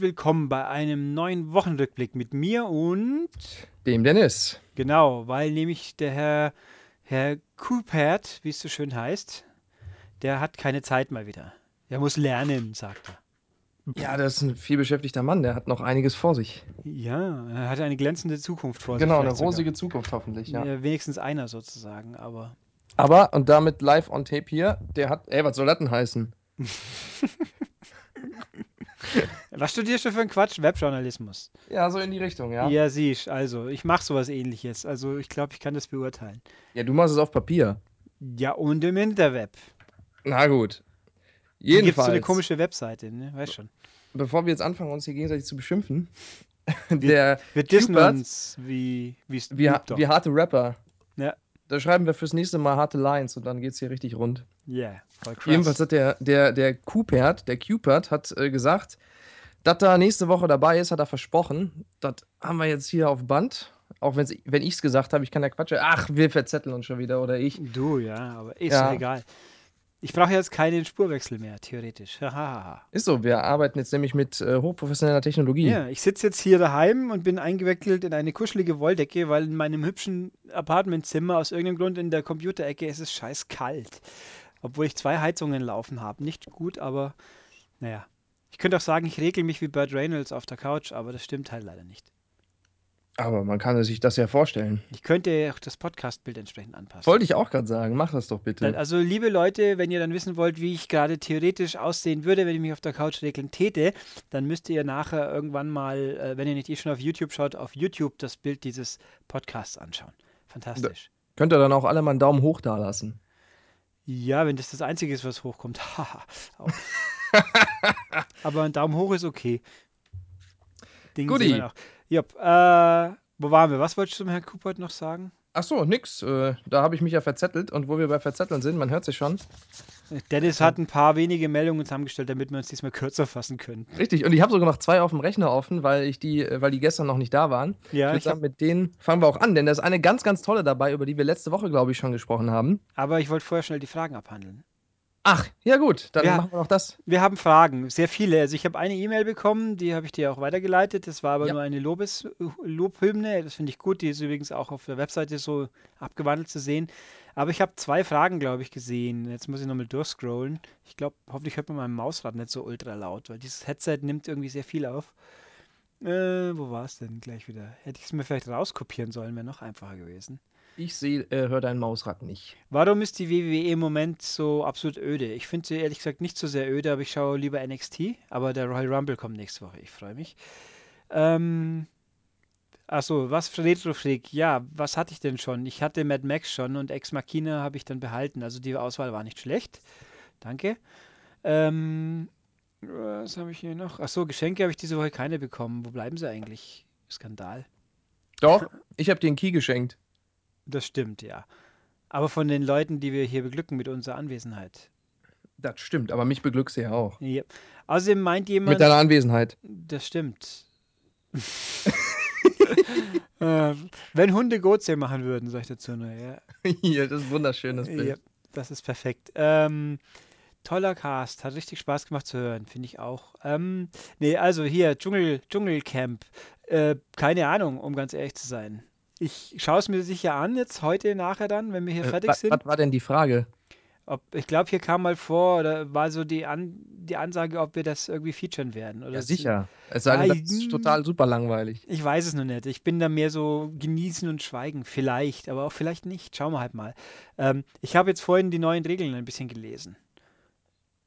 Und willkommen bei einem neuen Wochenrückblick mit mir und Dem Dennis. genau, weil nämlich der Herr, Herr Kupert, wie es so schön heißt, der hat keine Zeit mal wieder. Er muss lernen, sagt er. Ja, das ist ein vielbeschäftigter Mann, der hat noch einiges vor sich. Ja, er hat eine glänzende Zukunft vor sich. Genau, eine vielleicht sogar. rosige Zukunft hoffentlich, ja. Ja, wenigstens einer sozusagen, aber Aber, und damit live on tape hier, der hat, ey, was soll das denn heißen? was studierst du für einen Quatsch? Webjournalismus. Ja, so in die Richtung, ja. Ja, siehst, also ich mache sowas ähnliches. Also ich glaube, ich kann das beurteilen. Ja, du machst es auf Papier. Ja, und im Interweb. Na gut. Hier gibt es Jedenfalls, so eine komische Webseite, ne? Weißt schon. bevor wir jetzt anfangen, uns hier gegenseitig zu beschimpfen, der, Wir dissen Hubert, uns wie, wie wie, wie harte Rapper, Ja. Da schreiben wir fürs nächste Mal harte Lines und dann geht's hier richtig rund. Yeah, voll krass. Jedenfalls hat der, der, der Cupert, der Cupert, hat äh, gesagt, dass er nächste Woche dabei ist, hat er versprochen. Das haben wir jetzt hier auf Band. Auch wenn's, wenn ich es gesagt habe, ich kann ja Quatsch. Ach, wir verzetteln uns schon wieder oder ich. Du, ja, aber ist Ja. ja egal. Ich brauche jetzt keinen Spurwechsel mehr, theoretisch. Ist so, wir arbeiten jetzt nämlich mit äh, hochprofessioneller Technologie. ja, ich sitze jetzt hier daheim und bin eingewickelt in eine kuschelige Wolldecke, weil in meinem hübschen Apartmentzimmer aus irgendeinem Grund in der Computerecke ist es scheiß kalt. Obwohl ich zwei Heizungen laufen habe. Nicht gut, aber naja. Ich könnte auch sagen, ich regel mich wie Burt Reynolds auf der Couch, aber das stimmt halt leider nicht. Aber man kann sich das ja vorstellen. Ich könnte auch das Podcast-Bild entsprechend anpassen. Wollte ich auch gerade sagen, mach das doch bitte. Also, liebe Leute, wenn ihr dann wissen wollt, wie ich gerade theoretisch aussehen würde, wenn ich mich auf der Couch regeln täte, dann müsst ihr nachher irgendwann mal, äh, wenn ihr nicht eh schon auf YouTube schaut, auf YouTube das Bild dieses Podcasts anschauen. Fantastisch. Könnt ihr dann auch alle mal einen Daumen hoch da lassen. Ja, wenn das das Einzige ist, was hochkommt. Haha. Aber ein Daumen hoch ist okay. Ding Guti. Jupp, äh, wo waren wir? Was wolltest du zum Herrn Kupert noch sagen? Ach so, nix. Äh, da habe ich mich ja verzettelt. Und wo wir bei Verzetteln sind, man hört sich schon. Dennis hat ein paar wenige Meldungen zusammengestellt, damit wir uns diesmal kürzer fassen können. Richtig, und ich habe sogar noch zwei auf dem Rechner offen, weil ich die, äh, weil die gestern noch nicht da waren. Ja, ich würde sagen, mit denen fangen wir auch an, denn da ist eine ganz, ganz tolle dabei, über die wir letzte Woche, glaube ich, schon gesprochen haben. aber ich wollte vorher schnell die Fragen abhandeln. Ach, ja gut, dann Ja. machen wir noch das. Wir haben Fragen, sehr viele. Also ich habe eine E-Mail bekommen, die habe ich dir auch weitergeleitet. Das war aber Ja. nur eine Lobes Lobhymne. Das finde ich gut. Die ist übrigens auch auf der Webseite so abgewandelt zu sehen. Aber ich habe zwei Fragen, glaube ich, gesehen. Jetzt muss ich nochmal durchscrollen. Ich glaube, hoffentlich hört man mein Mausrad nicht so ultra laut, weil dieses Headset nimmt irgendwie sehr viel auf. Äh, wo war es denn gleich wieder? Hätte ich es mir vielleicht rauskopieren sollen, wäre noch einfacher gewesen. Ich sehe, äh, hör dein Mausrad nicht. Warum ist die WWE im Moment so absolut öde? Ich finde sie ehrlich gesagt nicht so sehr öde, aber ich schaue lieber NXT. Aber der Royal Rumble kommt nächste Woche. Ich freue mich. Ähm, achso, was für Retrofreak? Ja, was hatte ich denn schon? Ich hatte Mad Max schon und Ex Machina habe ich dann behalten. Also die Auswahl war nicht schlecht. Danke. Ähm, was habe ich hier noch? Achso, Geschenke habe ich diese Woche keine bekommen. Wo bleiben sie eigentlich? Skandal. Doch, ich habe dir einen Key geschenkt. Das stimmt, ja. Aber von den Leuten, die wir hier beglücken mit unserer Anwesenheit. Das stimmt, aber mich beglückst du ja auch. Ja. Außerdem meint jemand, Mit deiner Anwesenheit. das stimmt. äh, wenn Hunde Goze machen würden, sag ich dazu nur. Ja, Hier, das ist ein wunderschönes Bild. ja das ist perfekt. Ähm, toller Cast, hat richtig Spaß gemacht zu hören, finde ich auch. Ähm, nee, also hier, Dschungel, Dschungelcamp. Äh, keine Ahnung, um ganz ehrlich zu sein. Ich schaue es mir sicher an, jetzt heute, nachher dann, wenn wir hier Äh, fertig sind. Was war denn die Frage? Ob, ich glaube, hier kam mal vor, oder war so die, An die Ansage, ob wir das irgendwie featuren werden. Oder Ja, sicher. Es sei denn, das ist total super langweilig. Ich weiß es noch nicht. Ich bin da mehr so genießen und schweigen. Vielleicht, aber auch vielleicht nicht. Schauen wir halt mal. Ähm, ich habe jetzt vorhin die neuen Regeln ein bisschen gelesen.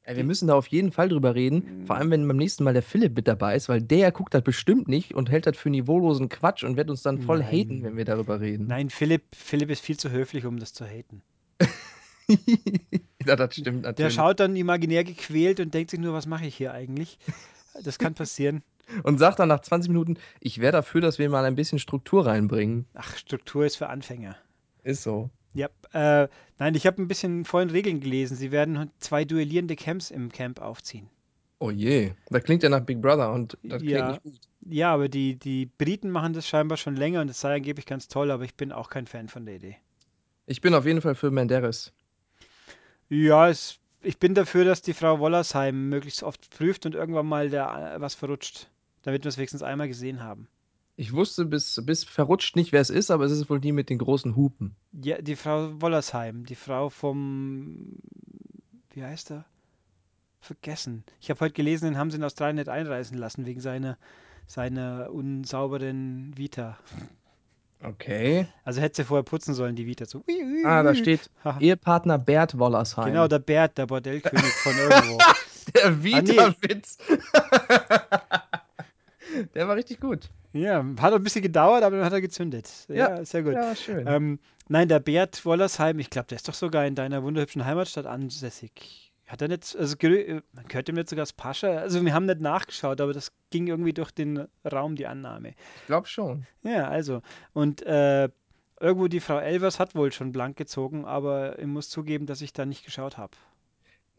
Ey, wir müssen da auf jeden Fall drüber reden. Vor allem, wenn beim nächsten Mal der Philipp mit dabei ist, weil der guckt das bestimmt nicht und hält das für niveaulosen Quatsch und wird uns dann voll Nein. haten, wenn wir darüber reden. Nein, Philipp, Philipp ist viel zu höflich, um das zu haten. ja, das stimmt Der natürlich. schaut dann imaginär gequält und denkt sich nur, was mache ich hier eigentlich? Das kann passieren. Und sagt dann nach 20 Minuten, ich wäre dafür, dass wir mal ein bisschen Struktur reinbringen. Ach, Struktur ist für Anfänger. Ist so. Ja, äh, nein, ich habe ein bisschen vorhin Regeln gelesen. Sie werden zwei duellierende Camps im Camp aufziehen. Oh je. Das klingt ja nach Big Brother und das klingt Ja. nicht gut. Ja, aber die, die Briten machen das scheinbar schon länger und es sei angeblich ganz toll, aber ich bin auch kein Fan von der Idee. Ich bin auf jeden Fall für Menderes. Ja, es ich bin dafür, dass die Frau Wollersheim möglichst oft prüft und irgendwann mal da äh, was verrutscht. Damit wir es wenigstens einmal gesehen haben. Ich wusste bis, bis verrutscht nicht, wer es ist, aber es ist wohl die mit den großen Hupen. Ja, die Frau Wollersheim, die Frau vom, wie heißt er? Vergessen. Ich habe heute gelesen, den haben sie in Australien nicht einreisen lassen, wegen seiner, seiner unsauberen Vita. Okay. Also hätte sie vorher putzen sollen, die Vita. So. Ah, da steht. Ehepartner Bert Wollersheim. Genau, der Bert, der Bordellkönig von irgendwo. der nee. Der war richtig gut. ja, hat ein bisschen gedauert, aber dann hat er gezündet. Ja, Ja. sehr gut. Ja, schön. Ähm, nein, der Bert Wollersheim, ich glaube, der ist doch sogar in deiner wunderhübschen Heimatstadt ansässig. Hat er nicht, also äh, man hört ihm nicht sogar das Pascha? Also wir haben nicht nachgeschaut, aber das ging irgendwie durch den Raum, die Annahme. ich glaube schon. Ja, also. Und äh, irgendwo die Frau Elvers hat wohl schon blank gezogen, aber ich muss zugeben, dass ich da nicht geschaut habe.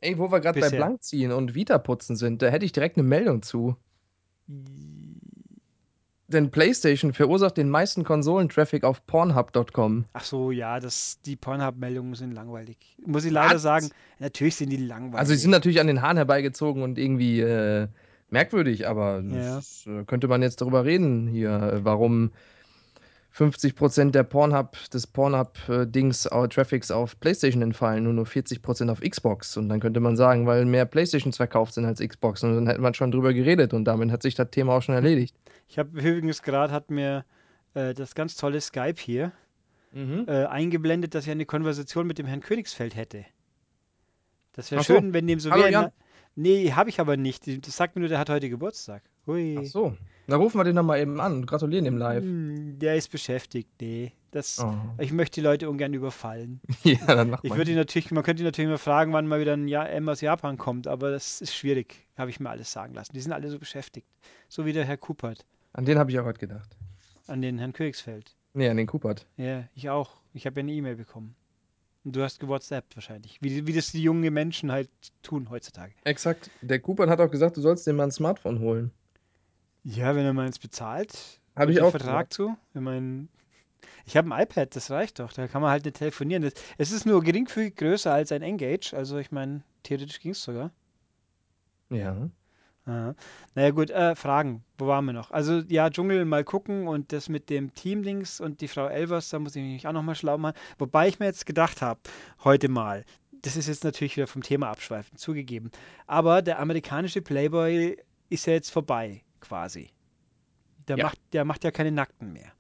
Ey, wo wir gerade bei. Blankziehen und Vita-Putzen sind, da hätte ich direkt eine Meldung zu. Denn PlayStation verursacht den meisten Konsolentraffic auf Pornhub.com. Ach so, ja, das, die Pornhub-Meldungen sind langweilig. Muss ich leider Was? sagen, natürlich sind die langweilig. Also, sie sind natürlich an den Haaren herbeigezogen und irgendwie äh, merkwürdig, aber Ja. das, äh, könnte man jetzt darüber reden hier, warum 50% der Pornhub, des Pornhub-Dings, äh, Traffics auf PlayStation entfallen, nur nur 40% auf Xbox. Und dann könnte man sagen, weil mehr PlayStations verkauft sind als Xbox. Und dann hätte man schon drüber geredet und damit hat sich das Thema auch schon erledigt. Ich habe übrigens gerade hat mir äh, das ganz tolle Skype hier Mhm. äh, eingeblendet, dass ich eine Konversation mit dem Herrn Königsfeld hätte. Das wäre so. schön, wenn dem so Hallo, wäre. Na- Nee, habe ich aber nicht. Das sagt mir nur, der hat heute Geburtstag. Hui. Ach so. Na, rufen wir den nochmal eben an und gratulieren ihm live. Hm, Der ist beschäftigt. Nee, das, Oh. ich möchte die Leute ungern überfallen. ja, dann macht Ich man. würde ihn natürlich, man könnte ihn natürlich mal fragen, wann mal wieder ein ja M aus Japan kommt, aber das ist schwierig, habe ich mir alles sagen lassen. Die sind alle so beschäftigt. So wie der Herr Kupert An den habe ich auch heute gedacht. an den Herrn Königsfeld. Nee, an den Kupert. Ja, ich auch. Ich habe ja eine E-Mail bekommen. Und du hast gewhatsappt wahrscheinlich. Wie, die- wie das die jungen Menschen halt tun heutzutage. Exakt. Der Kupert hat auch gesagt, du sollst dir mal ein Smartphone holen. Ja, wenn er meins bezahlt. Habe ich auch Vertrag zu. Ich meine, ich habe ein iPad, das reicht doch. Da kann man halt nicht telefonieren. Das, es ist nur geringfügig größer als ein Engage. Also ich meine, theoretisch ging es sogar. Ja. Aha. Naja gut, äh, Fragen. Wo waren wir noch? Also ja, Dschungel mal gucken und das mit dem Teamdings und die Frau Elvers, da muss ich mich auch nochmal schlau machen. Wobei ich mir jetzt gedacht habe, heute mal, das ist jetzt natürlich wieder vom Thema abschweifen, zugegeben. Aber der amerikanische Playboy ist ja jetzt vorbei, quasi. Der, Ja. macht, der macht ja keine Nackten mehr.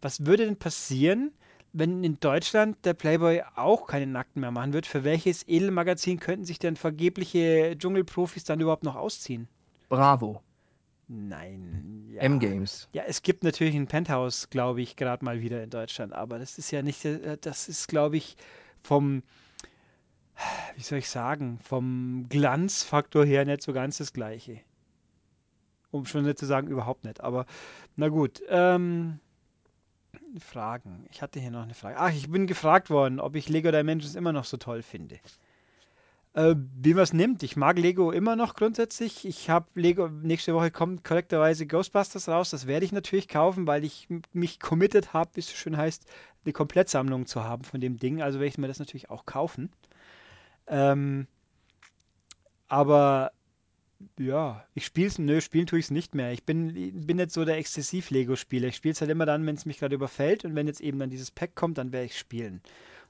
Was würde denn passieren, wenn in Deutschland der Playboy auch keine Nackten mehr machen wird? Für welches Edelmagazin könnten sich denn vergebliche Dschungelprofis dann überhaupt noch ausziehen? Bravo. Nein. Ja. M-Games. Ja, es gibt natürlich ein Penthouse, glaube ich, gerade mal wieder in Deutschland, aber das ist ja nicht, äh, das ist, glaube ich, vom, wie soll ich sagen, vom Glanzfaktor her nicht so ganz das Gleiche. Um schon nicht zu sagen, überhaupt nicht. Aber na gut. Ähm, Fragen. Ich hatte hier noch eine Frage. Ach, ich bin gefragt worden, ob ich Lego Dimensions immer noch so toll finde. Äh, wie man es nimmt. Ich mag Lego immer noch grundsätzlich. Ich habe Lego, nächste Woche kommt korrekterweise Ghostbusters raus. Das werde ich natürlich kaufen, weil ich mich committed habe, wie es so schön heißt, eine Komplettsammlung zu haben von dem Ding. Also werde ich mir das natürlich auch kaufen. Ähm, aber ja, ich spiele es, nö, spielen tue ich es nicht mehr. Ich bin, bin nicht so der Exzessiv-Lego-Spieler. Ich spiele es halt immer dann, wenn es mich gerade überfällt und wenn jetzt eben dann dieses Pack kommt, dann werde ich spielen.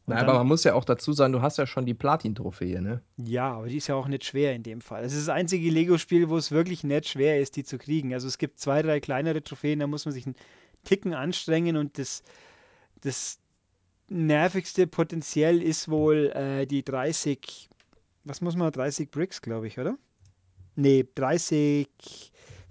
Na, aber man muss ja auch dazu sagen, du hast ja schon die Platin-Trophäe, ne? ja, aber die ist ja auch nicht schwer in dem Fall. Es ist das einzige Lego-Spiel, wo es wirklich nicht schwer ist, die zu kriegen. Also es gibt zwei, drei kleinere Trophäen, da muss man sich einen Ticken anstrengen und das, das nervigste potenziell ist wohl äh, die 30, was muss man, 30 Bricks, glaube ich, oder? Nee, 30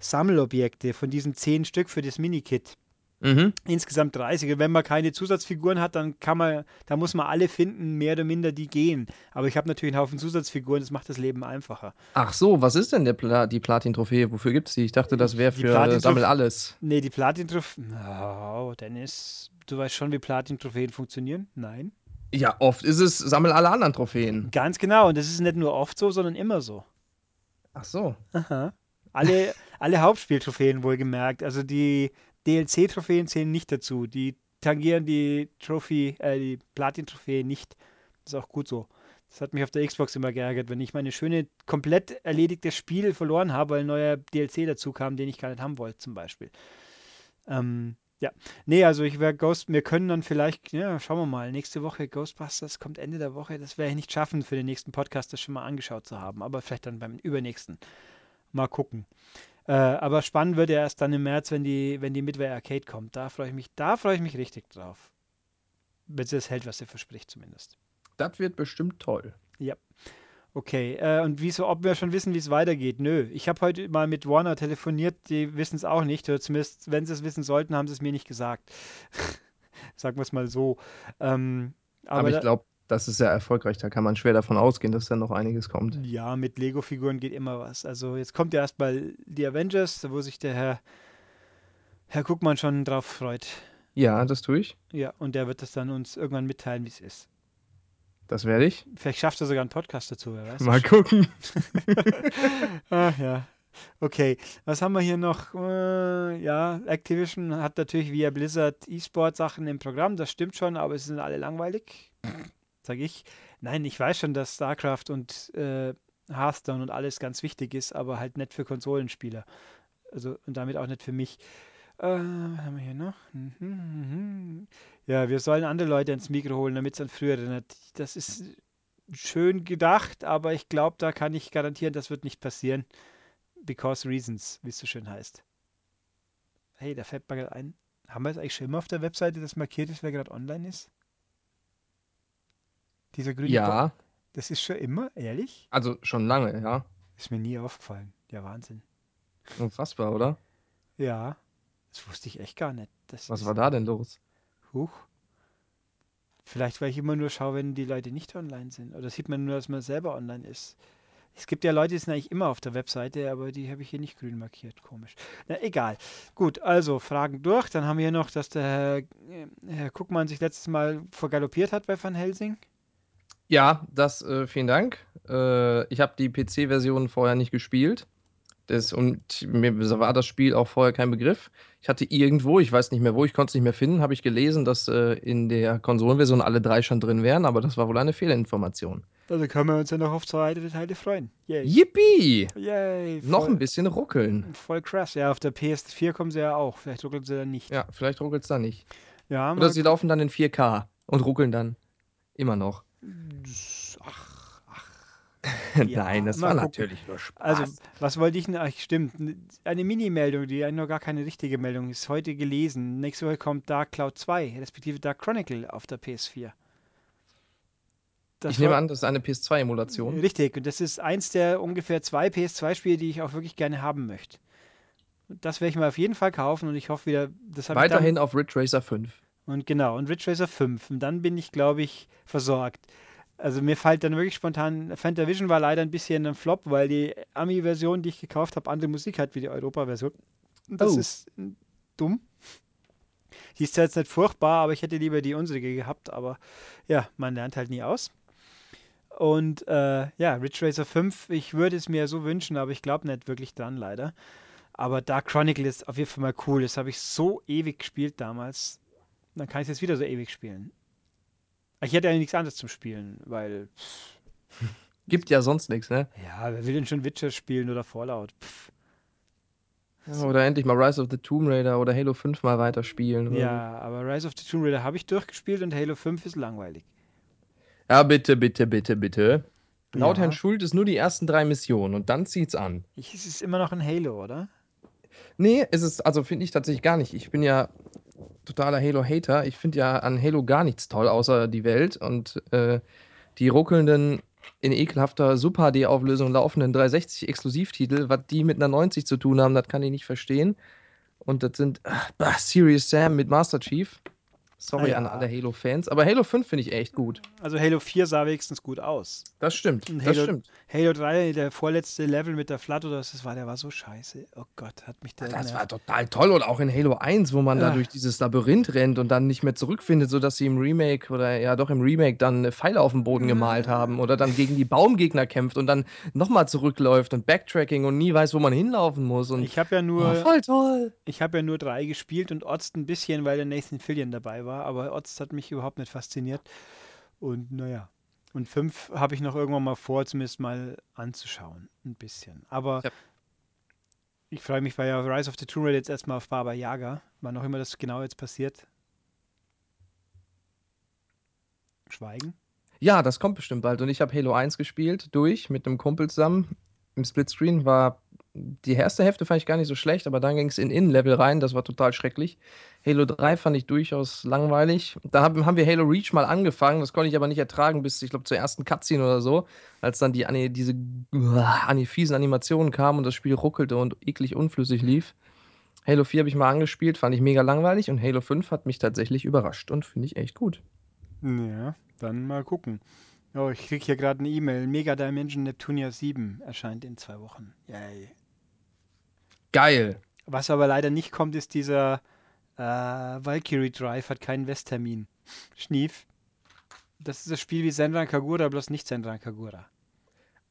Sammelobjekte von diesen 10 Stück für das Minikit. Mhm. Insgesamt 30. Und wenn man keine Zusatzfiguren hat, dann kann man, da muss man alle finden, mehr oder minder, die gehen. Aber ich habe natürlich einen Haufen Zusatzfiguren, das macht das Leben einfacher. Ach so, was ist denn der Pla die Platin-Trophäe? Wofür gibt's die? Ich dachte, das wäre für Platin-Trophäe- Sammel alles. Nee, die Platin-Trophäen. Oh, Dennis, du weißt schon, wie Platin-Trophäen funktionieren? Nein. Ja, oft ist es Sammel alle anderen Trophäen. Ganz genau. Und das ist nicht nur oft so, sondern immer so. Ach so. Aha. Alle, alle Hauptspieltrophäen wohlgemerkt. Also die DLC-Trophäen zählen nicht dazu. Die tangieren die Trophy, äh, die Platin-Trophäe nicht. Das ist auch gut so. Das hat mich auf der Xbox immer geärgert, wenn ich meine schöne, komplett erledigte Spiel verloren habe, weil ein neuer DLC dazu kam, den ich gar nicht haben wollte, zum Beispiel. Ähm, ja. Nee, also ich wäre Ghost, wir können dann vielleicht, ja, schauen wir mal, nächste Woche Ghostbusters kommt Ende der Woche. Das werde ich nicht schaffen, für den nächsten Podcast das schon mal angeschaut zu haben, aber vielleicht dann beim übernächsten. Mal gucken. Äh, aber spannend wird ja erst dann im März, wenn die, wenn die Midway Arcade kommt. Da freue ich mich, da freue ich mich richtig drauf. Wenn sie das hält, was sie verspricht, zumindest. Das wird bestimmt toll. Ja. Okay, äh, und wieso, ob wir schon wissen, wie es weitergeht? Nö. Ich habe heute mal mit Warner telefoniert, die wissen es auch nicht. Oder zumindest, wenn sie es wissen sollten, haben sie es mir nicht gesagt. Sagen wir es mal so. Ähm, Aber, aber ich glaube, das ist sehr erfolgreich. Da kann man schwer davon ausgehen, dass da noch einiges kommt. Ja, mit Lego-Figuren geht immer was. Also jetzt kommt ja erstmal die Avengers, wo sich der Herr, Herr Guckmann schon drauf freut. Ja, das tue ich. Ja, und der wird das dann uns irgendwann mitteilen, wie es ist. Das werde ich. Vielleicht schafft er sogar einen Podcast dazu, wer weiß. Mal gucken. Ah, ja. Okay, was haben wir hier noch? Äh, ja, Activision hat natürlich via Blizzard E-Sport-Sachen im Programm, das stimmt schon, aber sie sind alle langweilig, sage ich. Nein, ich weiß schon, dass StarCraft und äh, Hearthstone und alles ganz wichtig ist, aber halt nicht für Konsolenspieler. Also und damit auch nicht für mich. Äh, was haben wir hier noch? Mhm, mhm. Ja, wir sollen andere Leute ins Mikro holen, damit es an früher erinnert. Das ist schön gedacht, aber ich glaube, da kann ich garantieren, das wird nicht passieren. Because Reasons, wie es so schön heißt. Hey, da fällt mir gerade ein. Haben wir es eigentlich schon immer auf der Webseite, das markiert ist, wer gerade online ist? Dieser grüne Bo Ja, Das ist schon immer, ehrlich? also schon lange, ja. Ist mir nie aufgefallen. Ja, Wahnsinn. Unfassbar, oder? Ja, das wusste ich echt gar nicht. Das Was ist, war da denn los? Huch. Vielleicht, weil ich immer nur schaue, wenn die Leute nicht online sind. Oder sieht man nur, dass man selber online ist. Es gibt ja Leute, die sind eigentlich immer auf der Webseite, aber die habe ich hier nicht grün markiert. Komisch. Na, egal. Gut, also Fragen durch. Dann haben wir hier noch, dass der Herr, äh, Herr Guckmann sich letztes Mal vergaloppiert hat bei Van Helsing. Ja, das, äh, vielen Dank. Äh, ich habe die PC-Version vorher nicht gespielt. Das, und mir war das Spiel auch vorher kein Begriff. Ich hatte irgendwo, ich weiß nicht mehr wo, ich konnte es nicht mehr finden, habe ich gelesen, dass äh, in der Konsolenversion alle drei schon drin wären, aber das war wohl eine Fehlinformation. Also können wir uns ja noch auf zwei weitere Teile freuen. Yay. Yippie! Yay. Noch voll, ein bisschen ruckeln. voll krass. Ja, auf der PS4 kommen sie ja auch. Vielleicht ruckelt sie dann nicht. Ja, vielleicht ruckelt es da nicht. Ja, Oder sie laufen dann in 4K und ruckeln dann immer noch. Ach, ach. Nein, das mal war gucken. natürlich nur Spaß. Also, was wollte ich denn? Ach, stimmt. Eine Mini-Meldung, die eigentlich noch gar keine richtige Meldung ist, heute gelesen. Nächste Woche kommt Dark Cloud 2, respektive Dark Chronicle auf der PS4. Das ich nehme an, das ist eine PS2-Emulation. Richtig, und das ist eins der ungefähr zwei PS2-Spiele, die ich auch wirklich gerne haben möchte. Und Das werde ich mir auf jeden Fall kaufen und ich hoffe wieder, das habe ich dann, Weiterhin auf Ridge Racer 5. Und genau, und Ridge Racer 5. Und dann bin ich, glaube ich, versorgt. Also mir fällt dann wirklich spontan, Fantavision war leider ein bisschen ein Flop, weil die Ami-Version, die ich gekauft habe, andere Musik hat wie die Europa-Version. Das Oh. ist mm, dumm. Die ist zwar jetzt nicht furchtbar, aber ich hätte lieber die unsere gehabt. Aber ja, man lernt halt nie aus. Und äh, ja, Ridge Racer 5, ich würde es mir so wünschen, aber ich glaube nicht wirklich dran, leider. Aber Dark Chronicle ist auf jeden Fall mal cool. Das habe ich so ewig gespielt damals. Dann kann ich es jetzt wieder so ewig spielen. Ich hätte ja nichts anderes zum Spielen, weil, Gibt ja sonst nichts, ne? ja, wer will denn schon Witcher spielen oder Fallout? Pff, Ja, oder endlich mal Rise of the Tomb Raider oder Halo 5 mal weiterspielen. oder ja, aber Rise of the Tomb Raider habe ich durchgespielt und Halo 5 ist langweilig. Ja, bitte, bitte, bitte, bitte. Laut Ja. Herrn Schuld ist nur die ersten drei Missionen und dann zieht's an. Ich, es ist immer noch ein Halo, oder? Nee, ist es, also finde ich tatsächlich gar nicht. Ich bin ja totaler Halo-Hater. Ich finde ja an Halo gar nichts toll, außer die Welt und äh, die ruckelnden, in ekelhafter Super HD-Auflösung laufenden 360-Exklusivtitel. Was die mit einer 90 zu tun haben, das kann ich nicht verstehen. Und das sind ach, bah, Serious Sam mit Master Chief. Sorry Ah ja. an alle Halo-Fans, aber Halo 5 finde ich echt gut. Also Halo 4 sah wenigstens gut aus. Das stimmt, Und das Halo- stimmt. Halo 3, der vorletzte Level mit der Flat oder was das war, der war so scheiße. Oh Gott, hat mich der Das war total toll. Und auch in Halo 1, wo man da Ah. durch dieses Labyrinth rennt und dann nicht mehr zurückfindet, sodass sie im Remake oder ja doch im Remake dann Pfeile auf dem Boden gemalt haben oder dann gegen die Baumgegner kämpft und dann nochmal zurückläuft und Backtracking und nie weiß, wo man hinlaufen muss. Und Ich habe ja oh, nur, voll toll. ich habe ja nur drei gespielt und Otzt ein bisschen, weil der Nathan Fillion dabei war, aber Otzt hat mich überhaupt nicht fasziniert. Und naja. Und 5 habe ich noch irgendwann mal vor, zumindest mal anzuschauen. Ein bisschen. Aber Ich hab, ich freue mich, weil ja Rise of the Tomb Raider jetzt erstmal auf Baba Yaga, wann auch immer das genau jetzt passiert. Schweigen. ja, das kommt bestimmt bald. Und ich habe Halo 1 gespielt, durch, mit einem Kumpel zusammen. Im Splitscreen war die erste Hälfte fand ich gar nicht so schlecht, aber dann ging es in In-Level rein, das war total schrecklich. Halo 3 fand ich durchaus langweilig. Da haben, haben wir Halo Reach mal angefangen, das konnte ich aber nicht ertragen, bis, ich glaube, zur ersten Cutscene oder so, als dann die diese ani- fiesen Animationen kamen und das Spiel ruckelte und eklig unflüssig lief. Halo 4 habe ich mal angespielt, fand ich mega langweilig und Halo 5 hat mich tatsächlich überrascht und finde ich echt gut. Ja, dann mal gucken. Oh, ich kriege hier gerade eine E-Mail. Mega Dimension Neptunia 7 erscheint in zwei Wochen. Yay. Geil. Was aber leider nicht kommt, ist dieser äh, Valkyrie Drive, hat keinen Westtermin. Schnief. Das ist das Spiel wie Senran Kagura, bloß nicht Senran Kagura.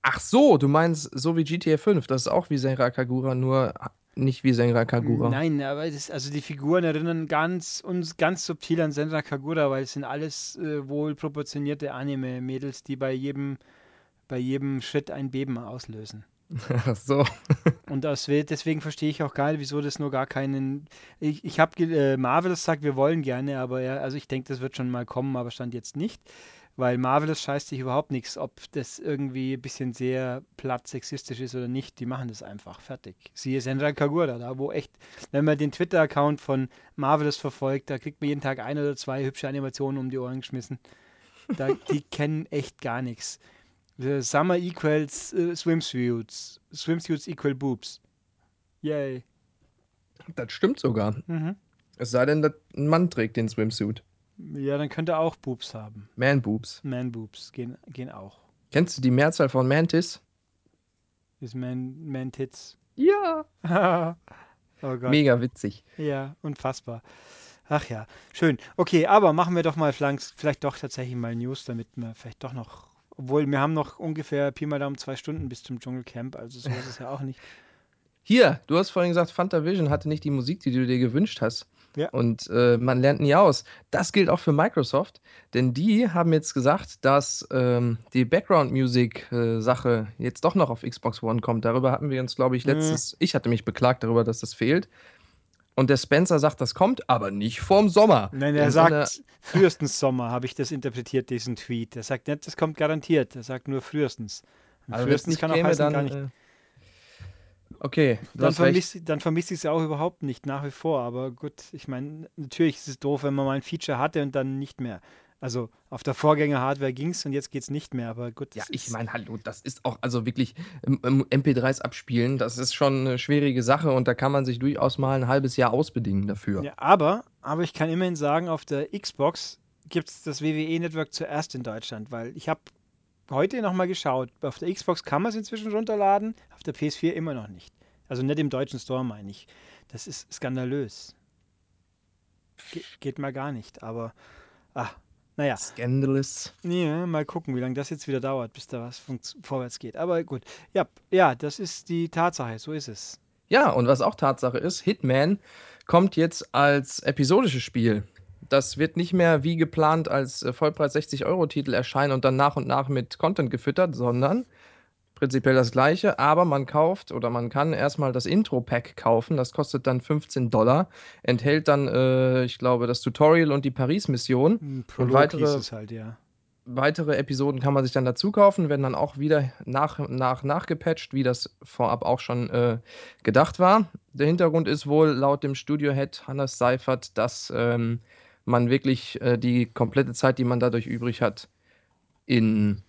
Ach so, du meinst so wie GTA 5, das ist auch wie Senra Kagura, nur nicht wie Senra Kagura. Nein, aber das, also die Figuren erinnern ganz uns ganz subtil an Senran Kagura, weil es sind alles äh, wohl proportionierte Anime-Mädels, die bei jedem, bei jedem Schritt ein Beben auslösen. Ach so. Und we- deswegen verstehe ich auch gar nicht, wieso das nur gar keinen. Ich, ich habe äh, Marvelous sagt, wir wollen gerne, aber ja, also ich denke, das wird schon mal kommen, aber stand jetzt nicht. Weil Marvelous scheißt sich überhaupt nichts, ob das irgendwie ein bisschen sehr platt sexistisch ist oder nicht. Die machen das einfach. Fertig. Siehe Senran Kagura, da wo echt, wenn man den Twitter-Account von Marvelous verfolgt, da kriegt man jeden Tag ein oder zwei hübsche Animationen um die Ohren geschmissen. Da, die kennen echt gar nichts. The Summer equals äh, Swimsuits. Swimsuits equal boobs. Yay. Das stimmt sogar. Mhm. Es sei denn, dass ein Mann trägt den Swimsuit. Ja, dann könnte er auch Boobs haben. Man-Boobs. Man-Boobs gehen, gehen auch. Kennst du die Mehrzahl von Mantis? Ist Man, Man-Tits. Ja. oh Gott. Mega witzig. Ja, unfassbar. Ach ja, schön. Okay, aber machen wir doch mal flanks- vielleicht doch tatsächlich mal News, damit wir vielleicht doch noch, obwohl wir haben noch ungefähr Pi mal Daumen zwei Stunden bis zum Dschungelcamp, also so ist es ja auch nicht. Hier, du hast vorhin gesagt, Fantavision hatte nicht die Musik, die du dir gewünscht hast. Ja. Und äh, man lernt nie aus. Das gilt auch für Microsoft, denn die haben jetzt gesagt, dass ähm, die Background-Music-Sache jetzt doch noch auf Xbox One kommt. Darüber hatten wir uns, glaube ich, Mhm. letztes. Ich hatte mich beklagt darüber, dass das fehlt. Und der Spencer sagt, das kommt, aber nicht vorm Sommer. Nein, er sagt frühestens Sommer, habe ich das interpretiert, diesen Tweet. Er sagt nicht, das kommt garantiert, er sagt nur frühestens. Und also es frühestens nicht kann auch käme, heißen, dann. gar nicht. Äh, okay, Dann vermisst, dann ich es auch überhaupt nicht, nach wie vor. Aber gut, ich meine, natürlich ist es doof, wenn man mal ein Feature hatte und dann nicht mehr. Also auf der Vorgänger-Hardware ging es und jetzt geht es nicht mehr. Aber gut, Ja, das ich ist- meine, hallo, das ist auch, also wirklich, ähm, ähm, MP3s abspielen, das ist schon eine schwierige Sache und da kann man sich durchaus mal ein halbes Jahr ausbedingen dafür. Ja, aber, aber ich kann immerhin sagen, auf der Xbox gibt es das WWE-Network zuerst in Deutschland, weil ich habe heute nochmal geschaut. Auf der Xbox kann man es inzwischen runterladen, auf der PS4 immer noch nicht. Also nicht im deutschen Store, meine ich. Das ist skandalös. Ge geht mal gar nicht, aber, ah, naja. Scandalous. Ja, mal gucken, wie lange das jetzt wieder dauert, bis da was vorwärts geht. Aber gut, ja, ja, das ist die Tatsache, so ist es. Ja, und was auch Tatsache ist, Hitman kommt jetzt als episodisches Spiel. Das wird nicht mehr wie geplant als äh, Vollpreis 60-Euro-Titel erscheinen und dann nach und nach mit Content gefüttert, sondern prinzipiell das gleiche, aber man kauft oder man kann erstmal das Intro-Pack kaufen, das kostet dann 15 Dollar, enthält dann, äh, ich glaube, das Tutorial und die Paris-Mission. Ein Prolog weitere- halt, ja. Weitere Episoden kann man sich dann dazu kaufen, werden dann auch wieder nach nach nachgepatcht, wie das vorab auch schon äh, gedacht war. Der Hintergrund ist wohl laut dem Studio-Head Hannes Seifert, dass ähm, man wirklich äh, die komplette Zeit, die man dadurch übrig hat, in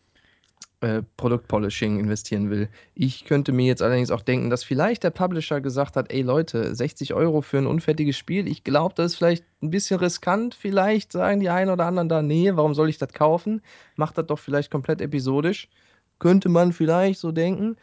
äh, Produktpolishing investieren will. Ich könnte mir jetzt allerdings auch denken, dass vielleicht der Publisher gesagt hat, ey Leute, 60 Euro für ein unfertiges Spiel, ich glaube, das ist vielleicht ein bisschen riskant, vielleicht sagen die einen oder anderen da, nee, warum soll ich das kaufen? Macht das doch vielleicht komplett episodisch. Könnte man vielleicht so denken.